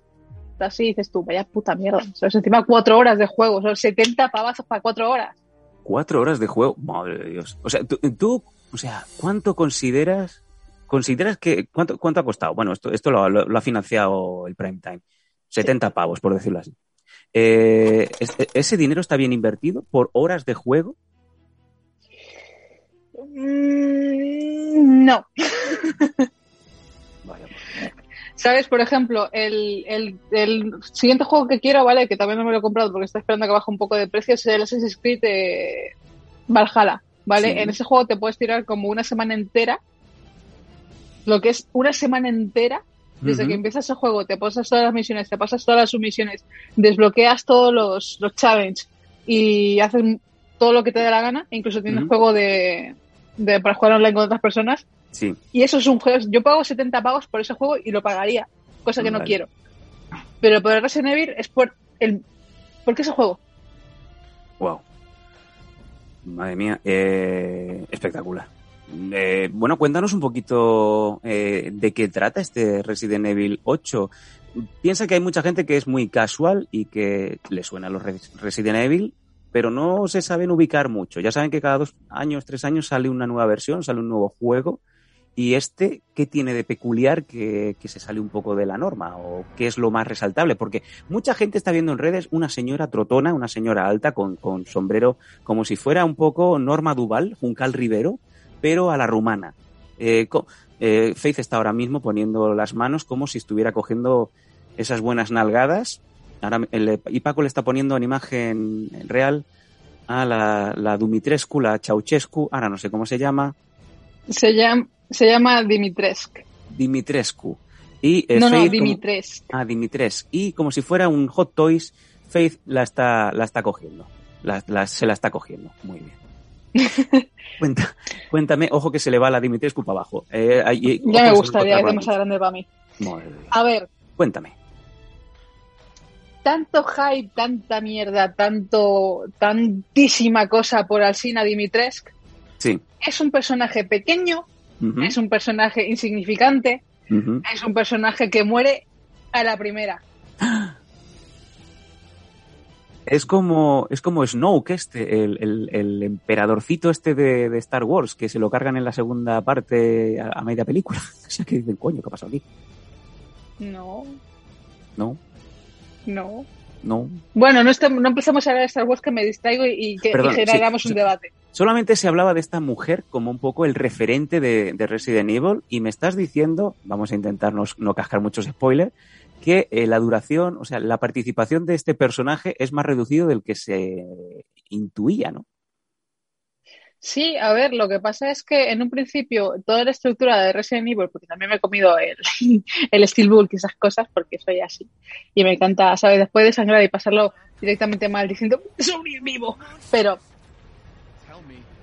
así y dices tú, vaya puta mierda. ¿Sabes? Encima cuatro horas de juego, son 70 pavazos para cuatro horas. Cuatro horas de juego, madre de Dios. O sea, tú, tú, o sea, ¿cuánto consideras, consideras que, cuánto, cuánto ha costado? Bueno, esto, esto lo, lo- lo ha financiado el Prime Time. 70 pavos, por decirlo así. Eh, ¿es- ¿Ese dinero está bien invertido por horas de juego? Mm, no. Vaya, ¿Sabes? Por ejemplo, el, el, el siguiente juego que quiero, ¿vale? Que también no me lo he comprado porque estoy esperando a que baje un poco de precio, es el Assassin's Creed eh, Valhalla, ¿vale? Sí. En ese juego te puedes tirar como una semana entera, lo que es una semana entera, desde que empiezas el juego, te pasas todas las misiones, te pasas todas las submisiones, desbloqueas todos los, los challenges y haces todo lo que te dé la gana, incluso tienes Ujú. juego de, de para jugar online con otras personas, Sí. y eso es un juego. Yo pago 70 pagos por ese juego y lo pagaría, cosa que no quiero. Pero por el Resident Evil es por el. ¿Por qué ese juego? Wow. Madre mía, eh, espectacular. Eh, bueno, cuéntanos un poquito eh, de qué trata este Resident Evil 8. Piensa que hay mucha gente que es muy casual y que le suena a los Res- Resident Evil, pero no se saben ubicar mucho. Ya saben que cada dos años, tres años sale una nueva versión, sale un nuevo juego. ¿Y este qué tiene de peculiar que, que se sale un poco de la norma? ¿O qué es lo más resaltable? Porque mucha gente está viendo en redes una señora trotona, una señora alta con, con sombrero como si fuera un poco Norma Duval, Juncal Rivero, pero a la rumana. Eh, eh, Faith está ahora mismo poniendo las manos como si estuviera cogiendo esas buenas nalgadas. Ahora, y Paco le está poniendo en imagen real a la, la Dumitrescu, la Ceausescu, ahora no sé cómo se llama, Se llama, se llama Dimitresk. Dimitrescu. Y, eh, no, no, Faith como-. Ah. Y como si fuera un Hot Toys, Faith la está, la está cogiendo. La- la- se la está cogiendo. Muy bien. Cuenta, cuéntame, ojo que se le va la Dimitrescu para abajo. Eh, ojo Ya me gustaría, es demasiado grande para mí. Madre. A ver, Cuéntame. tanto hype, tanta mierda, tanto, tantísima cosa por Alcina Dimitrescu. Sí. Es un personaje pequeño, es un personaje insignificante, es un personaje que muere a la primera. Es como, es como Snoke este, el, el, el emperadorcito este de, de Star Wars, que se lo cargan en la segunda parte a, a media película. O sea, que dicen, coño, ¿qué ha pasado aquí? No, No, no. no. Bueno, no, empezamos a hablar de Star Wars que me distraigo y, y que y generamos sí, un debate. Solamente se hablaba de esta mujer como un poco el referente de, de Resident Evil y me estás diciendo, vamos a intentarnos no cascar muchos spoilers, que eh, la duración, o sea, la participación de este personaje es más reducido del que se intuía, ¿no? Sí, a ver, lo que pasa es que en un principio toda la estructura de Resident Evil, porque también me he comido el, el Steelbook y esas cosas, porque soy así, y me encanta, ¿sabes? Después de sangrar y pasarlo directamente mal diciendo, soy vivo, pero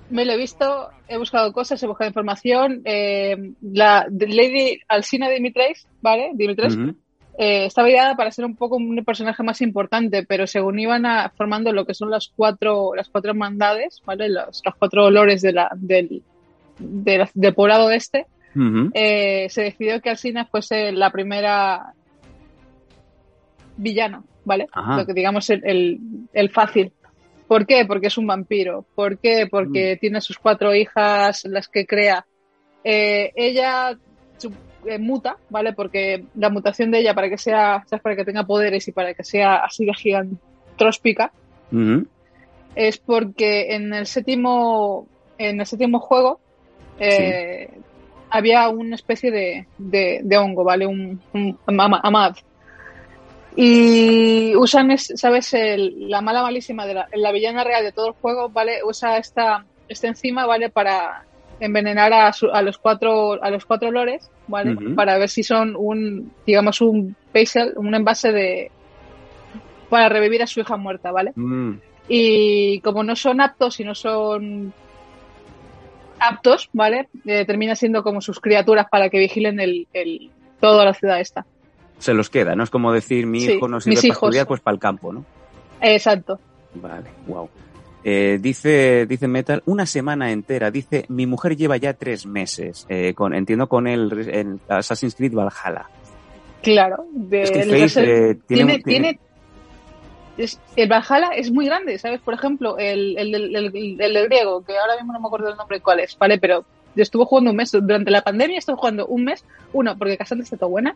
me lo he visto, he buscado cosas, he buscado información, eh, la Lady Alcina Dimitrescu, ¿vale? Dimitrescu, Ujú. eh, estaba ideada para ser un poco un personaje más importante, pero según iban a- formando lo que son las cuatro, las cuatro hermandades, ¿vale? Los, los cuatro olores de la, del, de la- del poblado este, eh, se decidió que Alcina fuese la primera villano, ¿vale? Ajá. Lo que digamos el, el, el fácil. ¿Por qué? Porque es un vampiro. ¿Por qué? Porque tiene sus cuatro hijas, las que crea. Eh, ella eh, muta, ¿vale? Porque la mutación de ella para que sea, ¿sabes? para que tenga poderes y para que sea así de gigantróspica, es porque en el séptimo, en el séptimo juego eh, había una especie de, de, de hongo, ¿vale? Un, un ama- amad. Y usan, es- ¿sabes? El- la mala malísima de la, la villana real de todo el juego, ¿vale? Usa esta, esta enzima, ¿vale? Para envenenar a, su- a los cuatro a los cuatro lores, ¿vale? Para ver si son un, digamos, un basal, un envase de para revivir a su hija muerta, ¿vale? Mm. y como no son aptos y no son aptos, ¿vale? Eh, termina siendo como sus criaturas para que vigilen el, el- toda la ciudad esta. Se los queda, ¿no? Es como decir, mi Sí, hijo no sirve para estudiar, pues para el campo, ¿no? Exacto. Vale, wow. Eh, dice, dice Metal, una semana entera. Dice, mi mujer lleva ya tres meses. eh, con, entiendo con el, el Assassin's Creed Valhalla. Claro. de- Es que el eh, tiene, tiene, es- el Valhalla es muy grande, ¿sabes? Por ejemplo, el, el, el, el- griego, que ahora mismo no me acuerdo el nombre cuál es, ¿vale? Pero yo estuve jugando un mes, durante la pandemia estuve jugando un mes, uno, porque Cassandra está todo buena,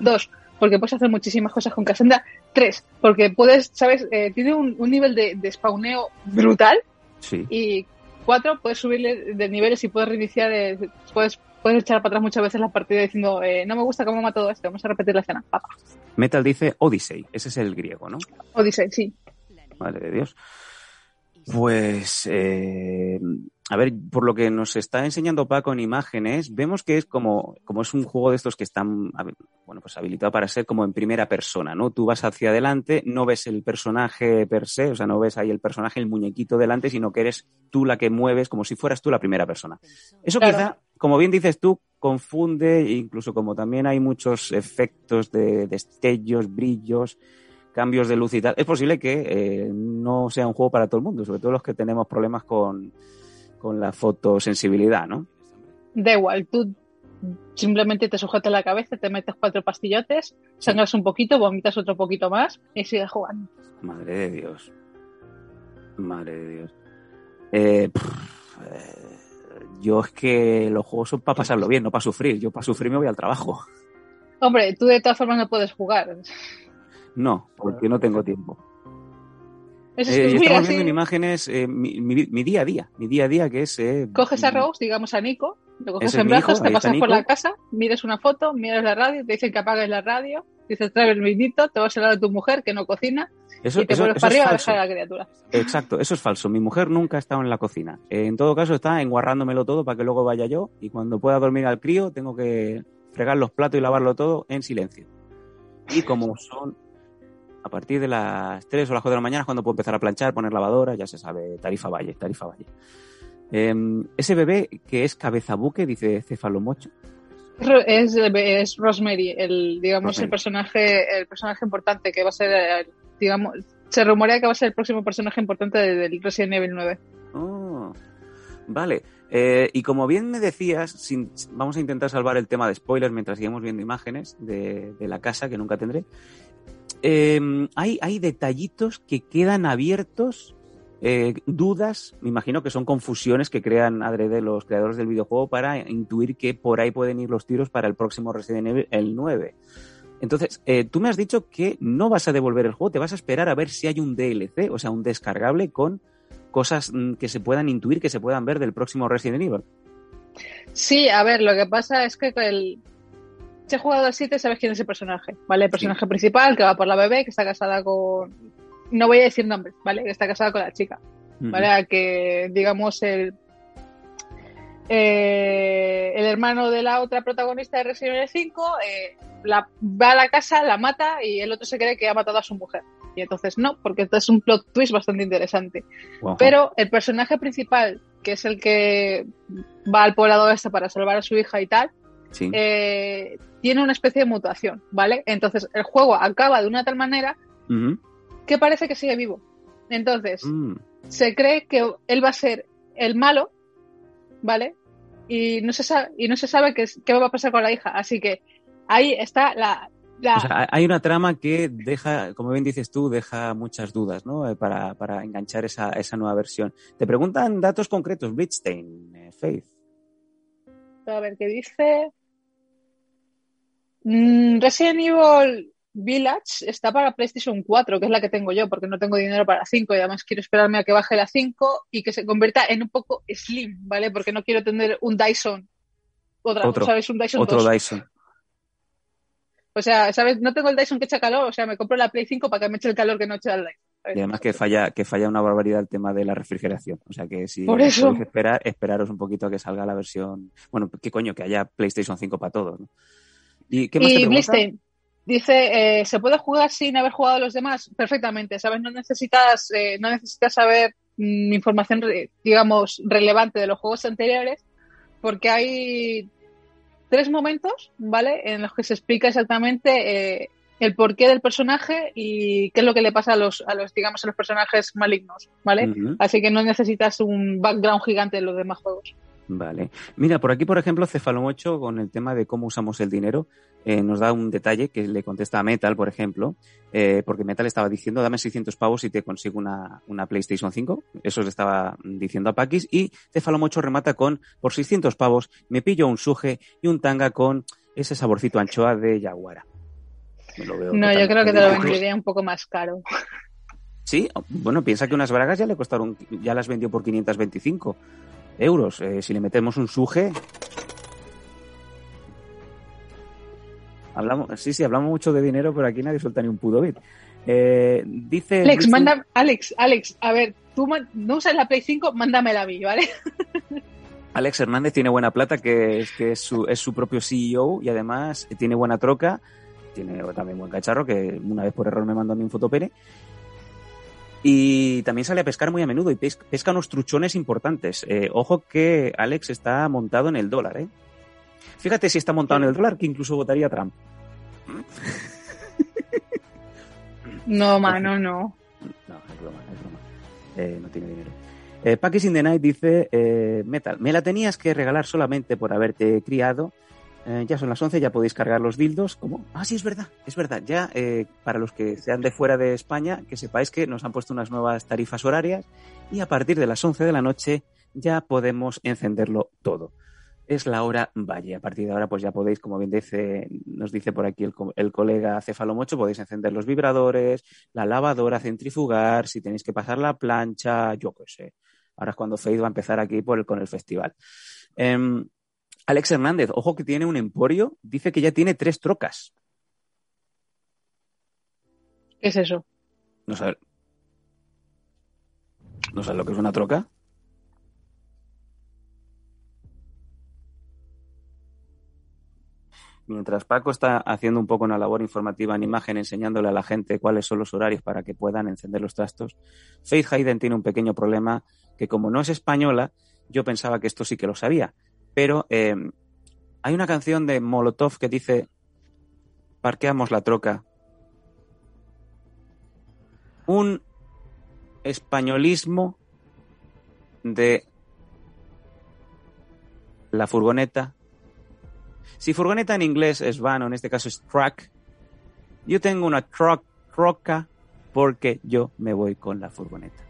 dos, porque puedes hacer muchísimas cosas con Cassandra, tres, porque puedes, ¿sabes? Eh, tiene un, un nivel de, de spawneo brutal, Sí. y cuatro, puedes subirle de niveles y puedes reiniciar, eh, puedes, puedes echar para atrás muchas veces la partida diciendo, eh, no me gusta cómo matado esto, vamos a repetir la escena, papá. Metal dice Odyssey. Ese es el griego, ¿no? Odyssey, sí. Madre de Dios. Pues, eh, a ver, por lo que nos está enseñando Paco en imágenes, vemos que es como, como es un juego de estos que están, bueno, pues habilitado para ser como en primera persona, ¿no? Tú vas hacia adelante, no ves el personaje per se, o sea, no ves ahí el personaje, el muñequito delante, sino que eres tú la que mueves como si fueras tú la primera persona. Eso Claro. quizá, como bien dices tú, confunde, incluso como también hay muchos efectos de destellos, brillos, cambios de luz y tal, es posible que eh, no sea un juego para todo el mundo, sobre todo los que tenemos problemas con, con la fotosensibilidad, ¿no? Da igual, tú simplemente te sujetas la cabeza, te metes cuatro pastillotes, sangras un poquito, vomitas otro poquito más y sigues jugando. Madre de Dios. Madre de Dios. Eh, pff, eh, yo es que los juegos son para pasarlo bien, no para sufrir. Yo para sufrir me voy al trabajo. Hombre, tú de todas formas no puedes jugar. No, porque no tengo tiempo. Eso es Eh, y estamos viendo en imágenes eh, mi, mi- mi día a día, mi día a día que es... eh, coges a mm, Rose, digamos a Nico, lo coges en hijo, brazos, te pasas por la casa, miras una foto, miras la radio, te dicen que apagues la radio, dices trae el vinito, te vas a lado de tu mujer que no cocina Eso, y te vuelves para arriba a dejar a la criatura. Exacto, eso es falso. Mi mujer nunca ha estado en la cocina. Eh, en todo caso, está enguarrándomelo todo para que luego vaya yo y cuando pueda dormir al crío tengo que fregar los platos y lavarlo todo en silencio. Y como son a partir de las 3 o las 4 de la mañana es cuando puedo empezar a planchar, poner lavadora, ya se sabe, tarifa valle, tarifa valle. Em, ese bebé que es cabeza buque, dice Cefalomocho. Es, es Rosemary, el, digamos, Rosemary. el personaje, el personaje importante que va a ser digamos, se rumorea que va a ser el próximo personaje importante del Resident Evil 9. Oh, vale. Eh, y como bien me decías, sin, vamos a intentar salvar el tema de spoilers mientras sigamos viendo imágenes de, de la casa que nunca tendré. Eh, hay, detallitos que quedan abiertos, eh, dudas, me imagino que son confusiones que crean adrede los creadores del videojuego para intuir que por ahí pueden ir los tiros para el próximo Resident Evil, el 9. Entonces, eh, tú me has dicho que no vas a devolver el juego, te vas a esperar a ver si hay un DLC, o sea, un descargable con cosas mm, que se puedan intuir, que se puedan ver del próximo Resident Evil. Sí, a ver, lo que pasa es que el, si has jugado al 7 sabes quién es el personaje, ¿vale? El personaje sí. principal que va por la bebé, que está casada con... No voy a decir nombres, ¿vale? Que está casada con la chica, ¿vale? Uh -huh. Que, digamos, el... Eh, el hermano de la otra protagonista de Resident Evil 5 eh, la, va a la casa, la mata y el otro se cree que ha matado a su mujer. Y entonces no, porque esto es un plot twist bastante interesante. Wow. Pero el personaje principal, que es el que va al poblado este para salvar a su hija y tal, sí. eh, tiene una especie de mutación, ¿vale? Entonces el juego acaba de una tal manera uh -huh. que parece que sigue vivo. Entonces mm. se cree que él va a ser el malo, ¿vale? Y no se sabe, y no se sabe qué, qué va a pasar con la hija. Así que ahí está la, la... O sea, hay una trama que deja, como bien dices tú, deja muchas dudas, ¿no? Eh, para, para enganchar esa, esa nueva versión. Te preguntan datos concretos, Bridgestein, eh, Faith. A ver qué dice. Mm, Resident Evil Village está para PlayStation 4, que es la que tengo yo, porque no tengo dinero para la 5 y además quiero esperarme a que baje la 5 y que se convierta en un poco slim, ¿vale? Porque no quiero tener un Dyson. Otra, otro, ¿sabes? Un Dyson Otro 2. Dyson. O sea, ¿sabes? No tengo el Dyson que echa calor, o sea, me compro la Play 5 para que me eche el calor que no echa el Dyson. Y además que falla, que falla una barbaridad el tema de la refrigeración. O sea que si Por eso. podéis esperar, esperaros un poquito a que salga la versión. Bueno, qué coño, que haya PlayStation 5 para todos, ¿no? ¿Y qué más y te Blistein dice, eh, ¿se puede jugar sin haber jugado a los demás? Perfectamente, ¿sabes? No necesitas, eh, no necesitas saber mm, información, digamos, relevante de los juegos anteriores, porque hay tres momentos, ¿vale? En los que se explica exactamente eh, el porqué del personaje y qué es lo que le pasa a los, a los digamos, a los personajes malignos, ¿vale? Uh -huh. Así que no necesitas un background gigante en los demás juegos. Vale. Mira, por aquí, por ejemplo, Cefalomocho, con el tema de cómo usamos el dinero, eh, nos da un detalle que le contesta a Metal, por ejemplo, eh, porque Metal estaba diciendo, dame 600 pavos y te consigo una, una PlayStation 5. Eso le estaba diciendo a Paquis. Y Cefalomocho remata con, por 600 pavos, me pillo un suje y un tanga con ese saborcito anchoa de Yaguara. no, yo creo que te lo vendería un poco más caro. Sí, bueno, piensa que unas bragas ya le costaron, ya las vendió por 525 euros. Eh, si le metemos un suje. Hablamos, sí, sí, hablamos mucho de dinero, pero aquí nadie suelta ni un pudo bit. Eh, dice. Alex, manda, Alex, Alex, a ver, tú no usas la Play 5, mándamela a mí, ¿vale? Alex Hernández tiene buena plata, que es, que es, su, es su propio CEO y además tiene buena troca, tiene también buen cacharro, que una vez por error me mandó a mí un fotopene. Y también sale a pescar muy a menudo y pesca, pesca unos truchones importantes. Eh, ojo que Alex está montado en el dólar, ¿eh? Fíjate si está montado en el dólar, que incluso votaría Trump. No, mano, no. No, es broma, es broma. Eh, no tiene dinero. Eh, in the Night dice, eh, Metal, me la tenías que regalar solamente por haberte criado. Eh, ya son las 11, ya podéis cargar los dildos. ¿Cómo? Ah, sí, es verdad, es verdad. Ya, eh, para los que sean de fuera de España, que sepáis que nos han puesto unas nuevas tarifas horarias y a partir de las 11 de la noche ya podemos encenderlo todo. Es la hora valle. A partir de ahora, pues ya podéis, como bien dice, nos dice por aquí el, el colega Cefalomocho, podéis encender los vibradores, la lavadora, centrifugar, si tenéis que pasar la plancha, yo qué sé. Ahora es cuando Faith va a empezar aquí con el festival. Eh, Alex Hernández, ojo que tiene un emporio, dice que ya tiene tres trocas. ¿Qué es eso? No sabes. ¿No sabes lo que es una troca? Mientras Paco está haciendo un poco una labor informativa en imagen, enseñándole a la gente cuáles son los horarios para que puedan encender los trastos, Faith Hayden tiene un pequeño problema que como no es española, yo pensaba que esto sí que lo sabía. Pero eh, hay una canción de Molotov que dice, parqueamos la troca. un españolismo de la furgoneta. Si furgoneta en inglés es van o en este caso es truck, yo tengo una truck, troca porque yo me voy con la furgoneta.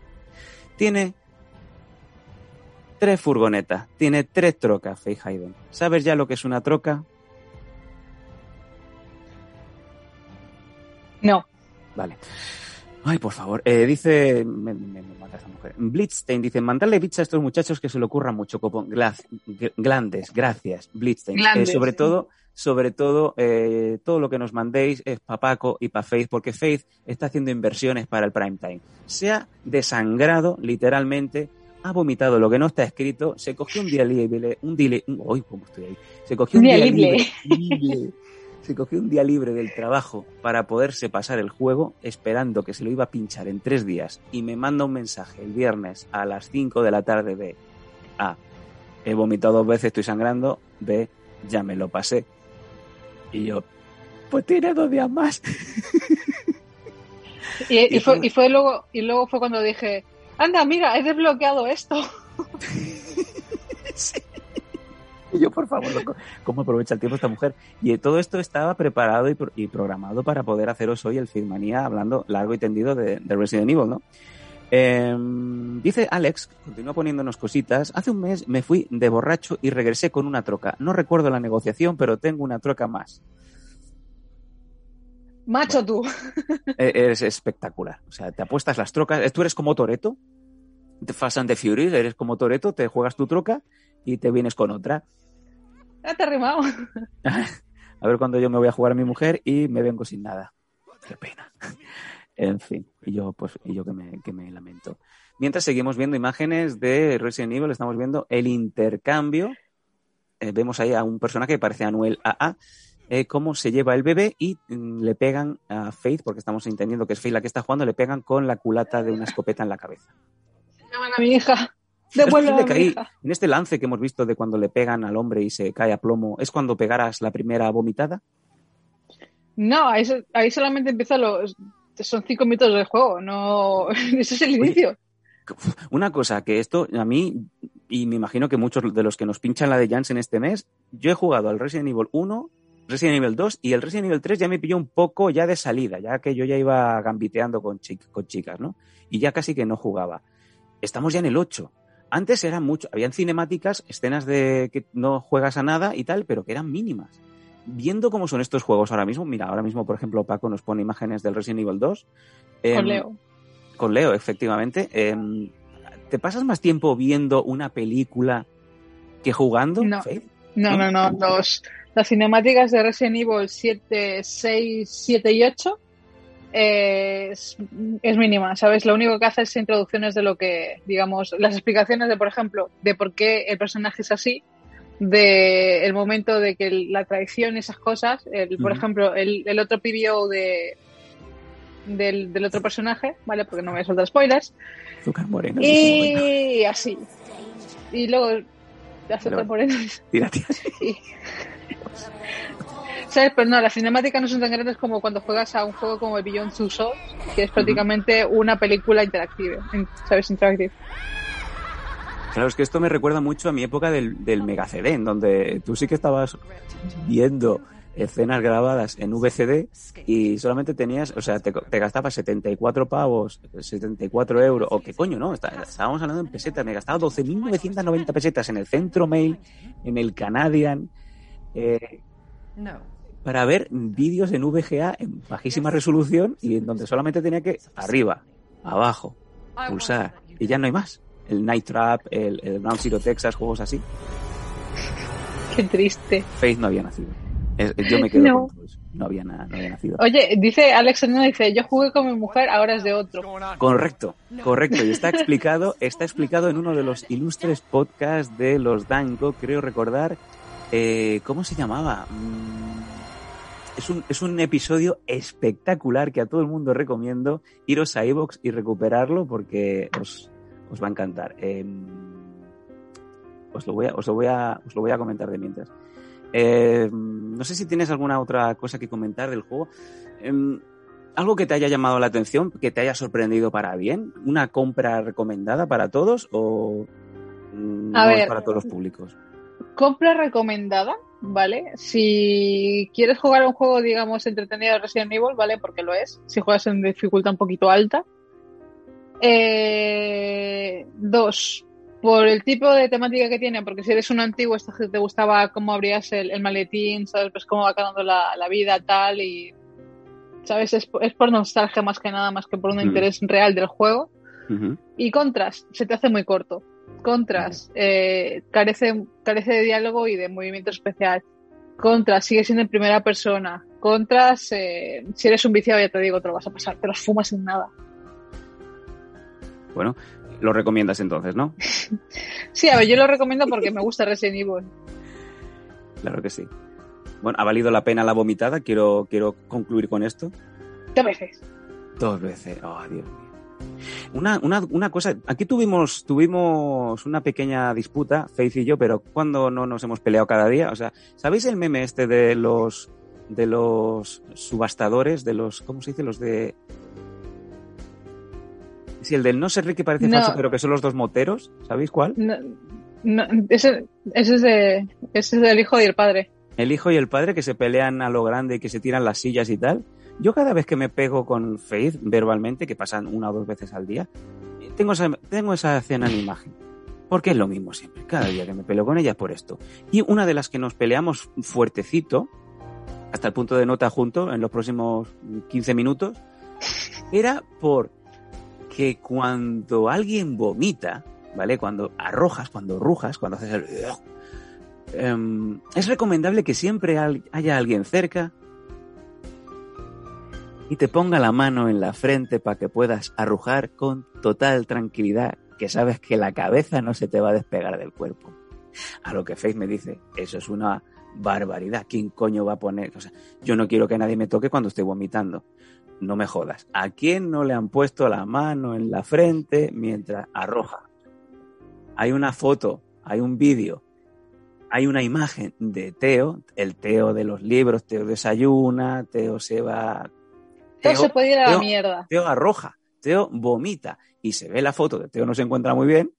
Tiene tres furgonetas, tiene tres trocas, Faye Hayden. ¿Sabes ya lo que es una troca? No. Vale. Ay, por favor. Eh, dice. Me, me, me mata esa mujer. Blitzstein dice: Mandarle pizza a estos muchachos que se le ocurra mucho. Copón. Glandes, gracias. Blitzstein. Glandes, Eh, sobre sí. todo, sobre todo, eh, todo lo que nos mandéis es para Paco y para Faith, porque Faith está haciendo inversiones para el prime time. Se ha desangrado, literalmente, ha vomitado lo que no está escrito, se cogió un día libre, un día uy, cómo estoy ahí. Se cogió un día día, libre. Se cogió un día libre del trabajo para poderse pasar el juego, esperando que se lo iba a pinchar en tres días, y me manda un mensaje el viernes a las 5 de la tarde de A. He vomitado dos veces, estoy sangrando. B. Ya me lo pasé. Y yo, pues tiene dos días más. Y, y Y fue, fue- y fue luego, y luego fue cuando dije, anda, mira, he desbloqueado esto. Sí. Y yo, por favor, ¿cómo aprovecha el tiempo esta mujer? Y todo esto estaba preparado y programado para poder haceros hoy el Filmanía hablando largo y tendido de, de Resident Evil, ¿no? Em, dice Alex, continúa poniéndonos cositas. Hace un mes me fui de borracho y regresé con una troca. No recuerdo la negociación, pero tengo una troca más. Macho tú. E- Eres espectacular. O sea, te apuestas las trocas. Tú eres como Toreto. Fast and the Furious, eres como Toreto, te juegas tu troca y te vienes con otra. Ya te rimado. A ver cuando yo me voy a jugar a mi mujer y me vengo sin nada. Qué pena. En fin, y yo pues y yo que me, que me lamento. Mientras seguimos viendo imágenes de Resident Evil, estamos viendo el intercambio. Eh, vemos ahí a un personaje que parece Anuel AA, eh, cómo se lleva el bebé y mm, le pegan a Faith, porque estamos entendiendo que es Faith la que está jugando, le pegan con la culata de una escopeta en la cabeza. Llaman a mi hija. A que mi hija. en este lance que hemos visto de cuando le pegan al hombre y se cae a plomo, ¿es cuando pegaras la primera vomitada? No, ahí, so- ahí solamente empieza los... Son cinco minutos del juego, no... Ese es el inicio. Una cosa que esto a mí, y me imagino que muchos de los que nos pinchan la de Janssen este mes, yo he jugado al Resident Evil 1, Resident Evil 2 y el Resident Evil 3 ya me pilló un poco ya de salida, ya que yo ya iba gambiteando con, con chicas, ¿no? Y ya casi que no jugaba. Estamos ya en el 8. Antes eran mucho, habían cinemáticas, escenas de que no juegas a nada y tal, pero que eran mínimas. Viendo cómo son estos juegos ahora mismo, mira, ahora mismo, por ejemplo, Paco nos pone imágenes del Resident Evil 2. Con em, Leo. con Leo, efectivamente. Em, ¿Te pasas más tiempo viendo una película que jugando? No. No, no, no. Los, las cinemáticas de Resident Evil 7, 6, 7 y 8 eh, es, es mínima, ¿sabes? Lo único que hace es introducciones de lo que, digamos, las explicaciones de, por ejemplo, de por qué el personaje es así, de el momento de que la traición y esas cosas, el, por ejemplo, el, el otro PBO de, del, del otro personaje, ¿vale? Porque no me voy a soltar spoilers. Moreno. Y así. Y luego, azúcar Pero- moreno. Tira, tira. Sí. ¿Sabes? Pero no, las cinemáticas no son tan grandes como cuando juegas a un juego como el Beyond Two Souls, que es prácticamente una película interactiva, in- ¿sabes? Interactive. Claro, es que esto me recuerda mucho a mi época del, del Mega CD, en donde tú sí que estabas viendo escenas grabadas en VCD y solamente tenías, o sea, te, te gastabas 74 pavos, 74 euros, o qué coño, ¿no? Está- estábamos hablando en pesetas, me gastaba 12.990 pesetas en el Centro Mail, en el Canadian, eh, para ver vídeos en VGA en bajísima resolución y en donde solamente tenía que arriba, abajo, pulsar y ya no hay más. El Night Trap, el, el Ground Zero Texas, juegos así. Qué triste. Faith no había nacido. Es- yo me quedo No. con eso. No había, na- no había nacido. Oye, dice Alex dice, yo jugué con mi mujer, ahora es de otro. Correcto, correcto. Y está explicado, está explicado en uno de los ilustres podcasts de los Dango, creo recordar. Eh, ¿Cómo se llamaba? Mm, Es un, es un episodio espectacular que a todo el mundo recomiendo. Iros a iVoox y recuperarlo porque os, os va a encantar. Eh, os, lo voy a, os, lo voy a, os lo voy a comentar de mientras. Eh, no sé si tienes alguna otra cosa que comentar del juego. Em, ¿Algo que te haya llamado la atención, que te haya sorprendido para bien? ¿Una compra recomendada para todos o mm, A no es ver. para todos los públicos? Compra recomendada, ¿vale? Si quieres jugar a un juego, digamos, entretenido de Resident Evil, ¿vale? Porque lo es. Si juegas en dificultad un poquito alta. Eh, dos, por el tipo de temática que tiene, porque si eres un antiguo, esta gente te gustaba cómo abrías el, el maletín, ¿sabes? Pues cómo va cambiando la, la vida, tal, y. ¿Sabes? Es, es por nostalgia más que nada, más que por un Mm. interés real del juego. Y Contras, se te hace muy corto. Contras, eh, carece, carece de diálogo y de movimiento especial. Contras, sigue siendo en primera persona. Contras, eh, si eres un viciado, ya te digo, te lo vas a pasar, te los fumas sin nada. Bueno, lo recomiendas entonces, ¿no? Sí, a ver, yo lo recomiendo porque me gusta Resident Evil. Claro que sí. Bueno, ha valido la pena la vomitada. Quiero, quiero concluir con esto. ¿Qué veces? Dos veces. Oh, Dios mío. Una, una, una cosa, aquí tuvimos, tuvimos una pequeña disputa, Faith y yo, pero cuando no nos hemos peleado cada día, o sea, ¿sabéis el meme este de los de los subastadores, de los, ¿cómo se dice? Los de Sí, el del no sé que parece No. falso, pero que son los dos moteros, ¿sabéis cuál? No, no, ese, ese es de, ese es del hijo y el padre. El hijo y el padre que se pelean a lo grande y que se tiran las sillas y tal. Yo cada vez que me pego con Faith verbalmente, que pasan una o dos veces al día, tengo esa, tengo esa escena en imagen. Porque es lo mismo siempre. Cada día que me peleo con ella es por esto. Y una de las que nos peleamos fuertecito, hasta el punto de nota junto, en los próximos 15 minutos, era por que cuando alguien vomita, ¿vale? Cuando arrojas, cuando rujas, cuando haces el... Em, es recomendable que siempre haya alguien cerca y te ponga la mano en la frente para que puedas arrujar con total tranquilidad, que sabes que la cabeza no se te va a despegar del cuerpo. A lo que Faith me dice, eso es una barbaridad. ¿Quién coño va a poner? O sea, yo no quiero que nadie me toque cuando estoy vomitando. No me jodas. ¿A quién no le han puesto la mano en la frente mientras arroja? Hay una foto, hay un vídeo, hay una imagen de Teo, el Teo de los libros, Teo desayuna, Teo se va... Teo- se puede ir a la Teo- mierda. Teo arroja, Teo vomita y se ve la foto de Teo no se encuentra muy bien,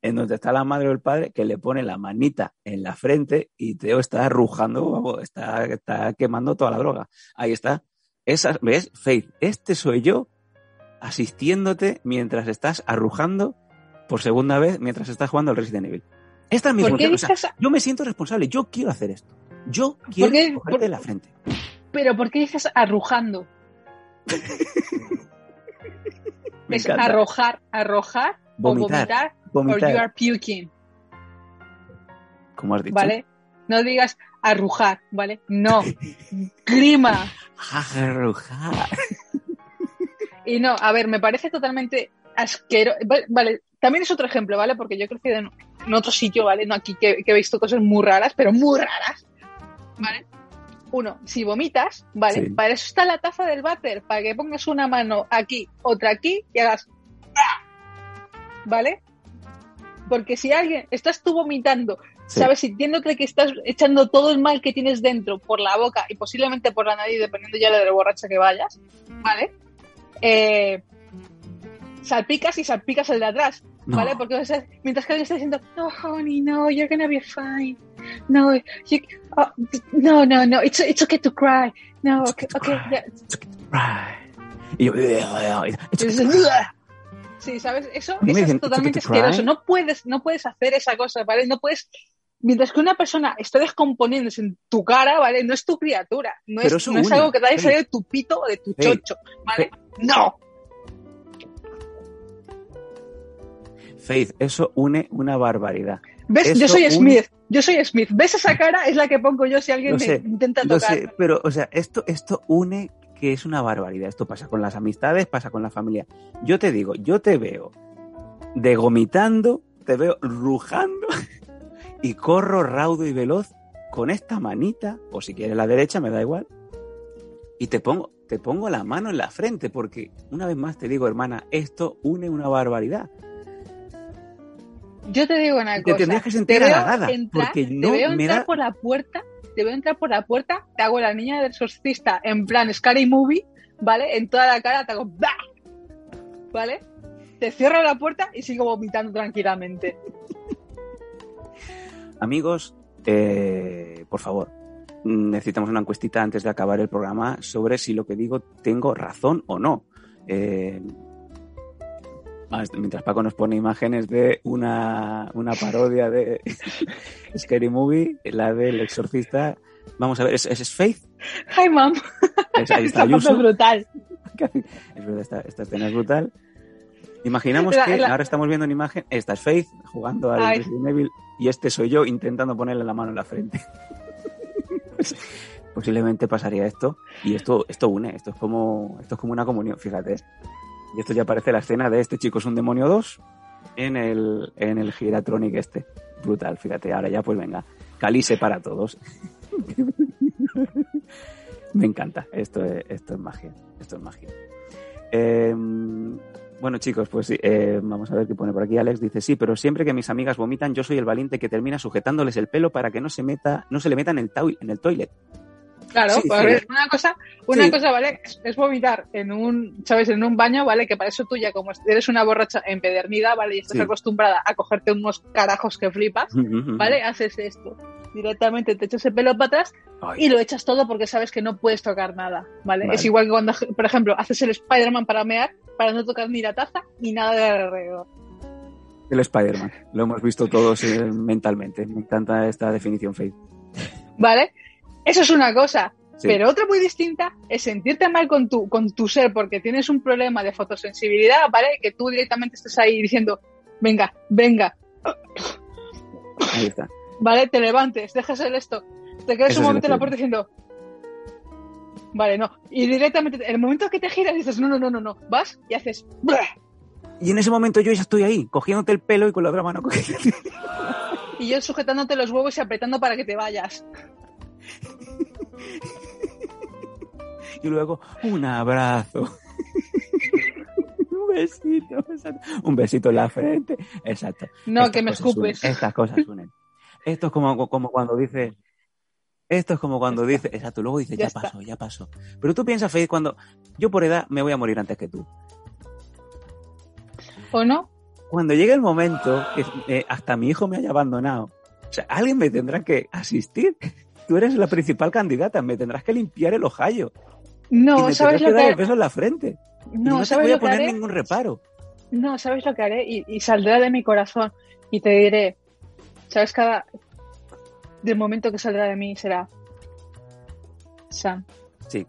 en donde está la madre o el padre que le pone la manita en la frente y Teo está arrujando, está, está quemando toda la droga. Ahí está. Esa, ¿Ves? Faith, este soy yo asistiéndote mientras estás arrujando por segunda vez mientras estás jugando al Resident Evil. Esta es mi ¿Por qué función. o sea, dices, yo me siento responsable, yo quiero hacer esto. Yo quiero cogerte Por- la frente. pero por qué dices arrujando? Me es encanta. arrojar, arrojar Vomitar, o vomitar, or you Vomitar, are puking, como has dicho. ¿vale? No digas arrujar, ¿vale? No. Grima. Arrujar. Y no, a ver, me parece totalmente asqueroso. Vale, vale, también es otro ejemplo, ¿vale? Porque yo he crecido en, en otro sitio, ¿vale? No aquí que, que he visto cosas muy raras, pero muy raras, ¿vale? Uno, si vomitas, ¿vale? Sí. Para eso está la taza del váter, para que pongas una mano aquí, otra aquí y hagas... ¿Vale? Porque si alguien, estás tú vomitando, Sí. ¿sabes? Sintiéndote que estás echando todo el mal que tienes dentro por la boca y posiblemente por la nariz, dependiendo ya de lo borracha que vayas, ¿vale? Eh, salpicas y salpicas el de atrás, No. ¿vale? Porque o sea, mientras que alguien está diciendo, no, honey, no, you're gonna be fine. No, you- oh, no, no, no, it's, it's okay to cry. No, It's okay, okay to okay, cry. yeah. Right. Y yo, it's okay. dices, "Ugh". Sí, ¿sabes? Eso, eso dicen, es totalmente "It's okay to asqueroso. cry". No puedes, no puedes hacer esa cosa, ¿vale? No puedes. Mientras que una persona está descomponiéndose en tu cara, ¿vale? No es tu criatura. No es, no es algo que te haya salido de tu pito o de tu chocho, ¿vale? ¡No! Faith, eso une una barbaridad. ¿Ves? Eso yo soy une- Smith. Yo soy Smith. ¿Ves esa cara? Es la que pongo yo si alguien Lo me sé, intenta Lo tocar. sé, pero, o sea, esto, esto une que es una barbaridad. Esto pasa con las amistades, pasa con la familia. Yo te digo, yo te veo degomitando, te veo rujando y corro raudo y veloz con esta manita, o si quieres la derecha, me da igual, y te pongo, te pongo la mano en la frente, porque una vez más te digo, hermana, esto une una barbaridad. Yo te digo una Te cosa. tendrías que sentir te veo halagada, entrar, porque te no veo me entrar da- por la puerta, te veo entrar por la puerta, te hago la niña del exorcista en plan Scary Movie, ¿vale? En toda la cara te hago ¡bah! ¿Vale? Te cierro la puerta y sigo vomitando tranquilamente. Amigos, eh, por favor, necesitamos una encuestita antes de acabar el programa sobre si lo que digo tengo razón o no. Eh, mientras Paco nos pone imágenes de una, una parodia de Scary Movie, la del exorcista. Vamos a ver, ¿es, es Faith? Hi, mom. Es, ahí está Esta Ayuso. es brutal. Es verdad, esta, esta escena es brutal. Imaginamos La- que la- ahora estamos viendo en imagen, esta es Faith jugando al Ay. Resident Evil y este soy yo intentando ponerle la mano en la frente. Pues, Posiblemente pasaría esto y esto esto une, esto es como esto es como una comunión, fíjate. Y esto ya parece la escena de este chico es un demonio 2 en el en el Giratronic este. Brutal, fíjate, ahora ya pues venga, calice para todos. Me encanta, esto es, esto es magia, esto es magia. Eh, bueno, chicos, pues eh, vamos a ver qué pone por aquí. Alex dice, sí, pero siempre que mis amigas vomitan, yo soy el valiente que termina sujetándoles el pelo para que no se meta, no se le meta en el, en el toilet. Claro, Sí, pues, sí. una cosa, una Sí. cosa, ¿vale? Es, es vomitar en un, ¿sabes? En un baño, ¿vale? Que para eso tú ya como eres una borracha empedernida, ¿vale? Y estás acostumbrada a cogerte unos carajos que flipas, ¿vale? Haces esto. Directamente te echas el pelo para atrás Ay, y lo echas todo porque sabes que no puedes tocar nada, ¿vale? Vale. Es igual que cuando, por ejemplo, haces el Spider-Man para mear, para no tocar ni la taza ni nada de alrededor. el Spider-Man, lo hemos visto todos eh, mentalmente. Me encanta esta definición, Faith. ¿Vale? Eso es una cosa. Sí. Pero otra muy distinta es sentirte mal con tu, con tu ser porque tienes un problema de fotosensibilidad, ¿vale? Que tú directamente estés ahí diciendo, venga, venga, Ahí está. ¿vale? Te levantes, dejas el esto, te quedas Eso un momento en la puerta diciendo, vale, no. Y directamente, en el momento que te giras dices, no, no, no, no, no, vas y haces, Y en ese momento yo ya estoy ahí, cogiéndote el pelo y con la otra mano cogiéndote. y yo sujetándote los huevos y apretando para que te vayas. Y luego, un abrazo. un besito, exacto. Un besito en la frente. Exacto. No, Estas que me escupes. unen, estas cosas unen. Esto es como, como cuando dice. Esto es como cuando dice. Exacto, luego dice, Ya pasó, ya pasó. Pero tú piensas, Faith, cuando. Yo por edad me voy a morir antes que tú. ¿O no? Cuando llegue el momento que eh, hasta mi hijo me haya abandonado, o sea, alguien me tendrá que asistir. Tú eres la principal candidata, me tendrás que limpiar el ojallo. Y No, me ¿sabes tendrás que lo dar el que beso en la frente. No, no te ¿sabes voy a lo poner haré? ningún reparo. No, ¿sabes lo que haré? Y, y saldrá de mi corazón y te diré, ¿sabes? Cada del momento que saldrá de mí será Sam, Sí,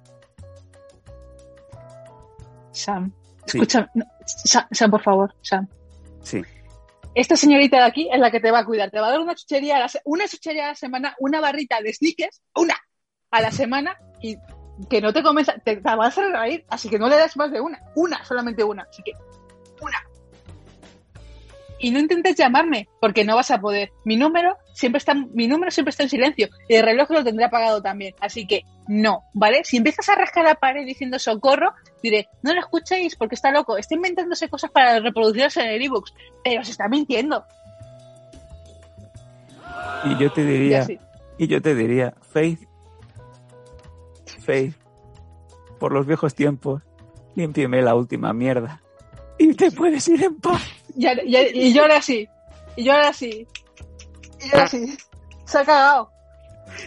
Sam. sí, Escucha, no, Sam, Sam, por favor, Sam. sí. Esta señorita de aquí es la que te va a cuidar. Te va a dar una chuchería a la, una chuchería a la semana, una barrita de sneakers, una a la semana y que no te comes, te, te vas a reír, así que no le das más de una, una, solamente una, así que una. Y no intentes llamarme, porque no vas a poder. Mi número siempre está, mi número siempre está en silencio y el reloj lo tendré apagado también, así que no, ¿vale? Si empiezas a rascar la pared diciendo socorro, diré, no lo escuchéis porque está loco, está inventándose cosas para reproducirse en el ebooks, pero se está mintiendo. Y yo te Y diría, así. y yo te diría, Faith, Faith, por los viejos tiempos, límpieme la última mierda. Y te puedes ir en paz. Y, ahora- y, y yo ahora así. Y yo ahora así. Y yo ahora así. Se ha cagado.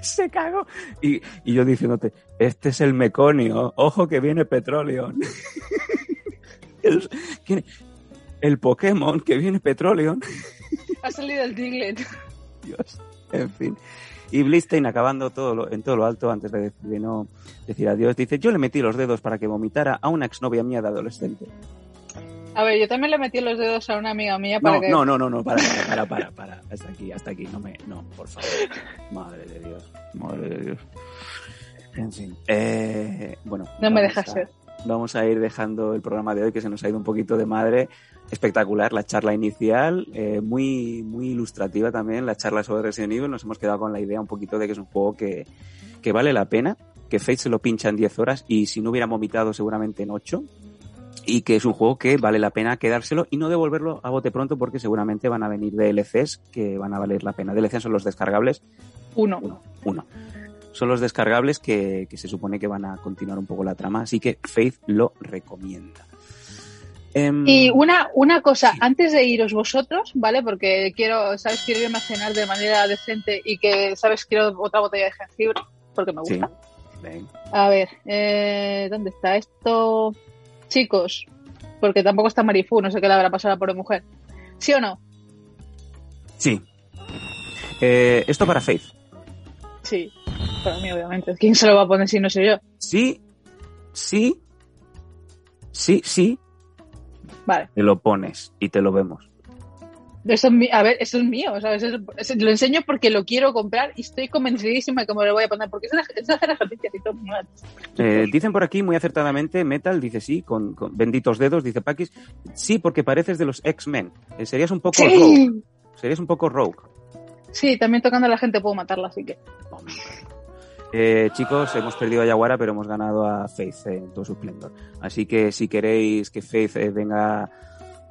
Se cagó. Y, y yo diciéndote, este es el meconio, ojo que viene petróleo. el, ¿quién- el Pokémon que viene petróleo. Ha salido el Diglett. Dios. En fin. Y Blistein acabando todo lo- en todo lo alto antes de, de no decir adiós, dice, yo le metí los dedos para que vomitara a una exnovia mía de adolescente. A ver, yo también le metí los dedos a una amiga mía para No, que. no, no, no, no, para, para, para, para, hasta aquí, hasta aquí, no me, no, por favor. Madre de Dios, madre de Dios. En fin, eh, bueno. No me dejas ser. Vamos a ir dejando el programa de hoy que se nos ha ido un poquito de madre. Espectacular la charla inicial, eh, muy, muy ilustrativa también la charla sobre Resident Evil. Nos hemos quedado con la idea un poquito de que es un juego que, que vale la pena, que Fate se lo pincha en 10 horas y si no hubiera vomitado seguramente en 8 y que es un juego que vale la pena quedárselo y no devolverlo a bote pronto porque seguramente van a venir DLCs que van a valer la pena. DLCs son los descargables Uno. uno, uno. son los descargables que, que se supone que van a continuar un poco la trama, así que Faith lo recomienda. Em, Y una, una cosa, antes de iros vosotros, ¿vale? Porque quiero, ¿sabes? Quiero irme a cenar de manera decente y que, ¿sabes? Quiero otra botella de jengibre, porque me gusta. A ver, eh, ¿dónde está esto? Chicos, porque tampoco está Marifú, no sé qué le habrá pasado a la pobre mujer. ¿Sí o no? Sí. Eh, esto para Faith. Sí, para mí, obviamente. ¿Quién se lo va a poner si no soy yo? Sí, sí, sí, sí, Vale. te lo pones y te lo vemos. Eso es mi- a ver, eso es mío, ¿sabes? Eso- eso- lo enseño porque lo quiero comprar y estoy convencidísima de que me lo voy a poner, porque es una, es una de las noticias y todo. Eh, dicen por aquí muy acertadamente, Metal dice sí, con, con benditos dedos, dice Pakis, sí, porque pareces de los X-Men. Eh, serías un poco rogue. Serías un poco rogue. sí, también tocando a la gente puedo matarla, así que. Eh, chicos, hemos perdido a Yaguara, pero hemos ganado a Faith en todo su esplendor. Así que si queréis que Faith eh, venga,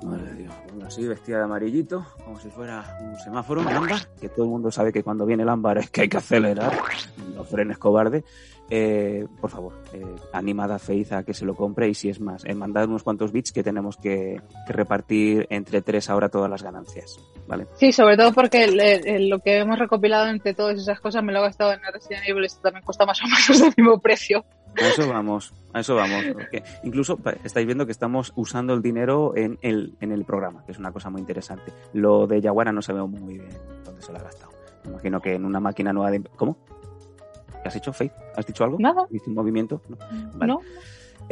madre de Dios, venga así, vestida de amarillito, como si fuera un semáforo, en ámbar, que todo el mundo sabe que cuando viene el ámbar es que hay que acelerar, no frenes cobarde. Eh, por favor, eh, animad a Faith a que se lo compre y si es más, eh, mandad unos cuantos bits que tenemos que, que repartir entre tres ahora todas las ganancias. ¿Vale? Sí, sobre todo porque el- el- lo que hemos recopilado entre todas esas cosas me lo he gastado en Resident Evil, esto también cuesta más o menos el mismo precio. A eso vamos, a eso vamos. porque incluso estáis viendo que estamos usando el dinero en el, en el programa, que es una cosa muy interesante. Lo de Yaguara no sabemos muy bien dónde se lo ha gastado. Me imagino que en una máquina nueva de... ¿Cómo? ¿Qué has hecho, Faith? ¿Has dicho algo? Nada. ¿Hiciste un movimiento? No. Vale. ¿No?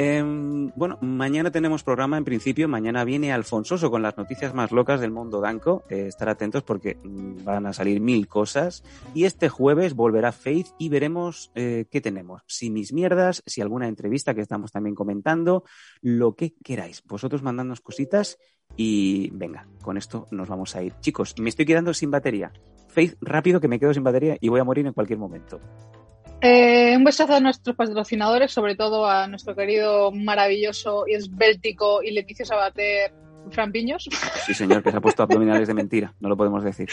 Em, bueno, mañana tenemos programa en principio. Mañana viene Alfonsoso con las noticias más locas del mundo Danco. Eh, estar atentos porque mm, van a salir mil cosas. Y este jueves volverá Faith y veremos eh, qué tenemos. Si mis mierdas, si alguna entrevista que estamos también comentando, lo que queráis. Vosotros mandadnos cositas y venga, con esto nos vamos a ir. Chicos, me estoy quedando sin batería. Faith, rápido que me quedo sin batería y voy a morir en cualquier momento. Eh, un besazo a nuestros patrocinadores, sobre todo a nuestro querido, maravilloso y esbéltico y Leticia Sabater, Fran Piños. Sí, señor, que se ha puesto abdominales de mentira. No lo podemos decir.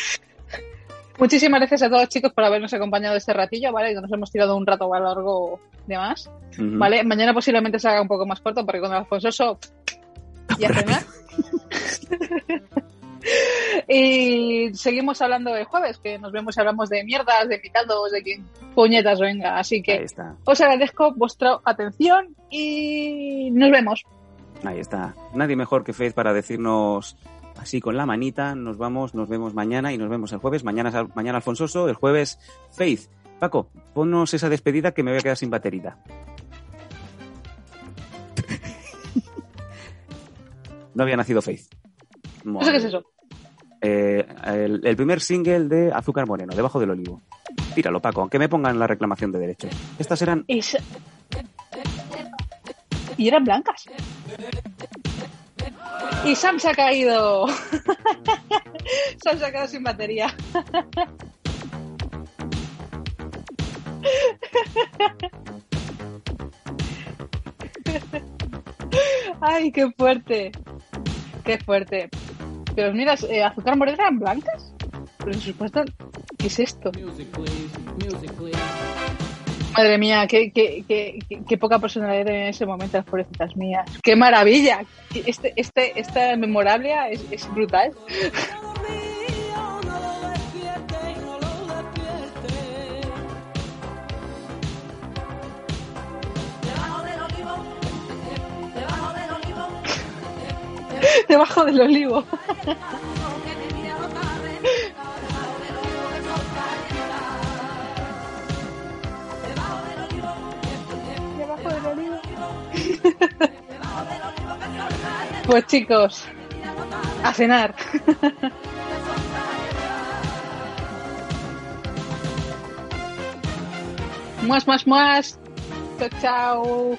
Muchísimas gracias a todos chicos por habernos acompañado este ratillo, ¿vale? Que nos hemos tirado un rato a largo de más, Ujú. ¿vale? Mañana posiblemente se haga un poco más corto porque con el Alfonsoso y a cenar. y seguimos hablando el jueves, que nos vemos y hablamos de mierdas, de invitados, de quien puñetas venga. Así que os agradezco vuestra atención y nos vemos. Ahí está. Nadie mejor que Faith para decirnos así con la manita, nos vamos, nos vemos mañana y nos vemos el jueves. Mañana, mañana Alfonsoso, el jueves Faith. Paco, ponnos esa despedida que me voy a quedar sin batería. No había nacido Faith. Qué es eso. Eh, el, primer single de Azúcar Moreno, debajo del olivo. Tíralo, Paco, aunque me pongan la reclamación de derechos. Estas eran y eran blancas. Y Sam se ha caído. Sam se ha quedado sin batería. Ay, qué fuerte. Qué fuerte. Pero mira, eh, azúcar moreno eran blancas. Pero por supuesto, ¿qué es esto? Madre mía, qué, qué, qué, qué- qué poca personalidad en ese momento, las pobrecitas mías. ¡Qué maravilla! Este, este, esta memorabilia es, es brutal. Debajo del olivo. Debajo del olivo. Pues chicos, a cenar. Más, más, más. Chao, chao.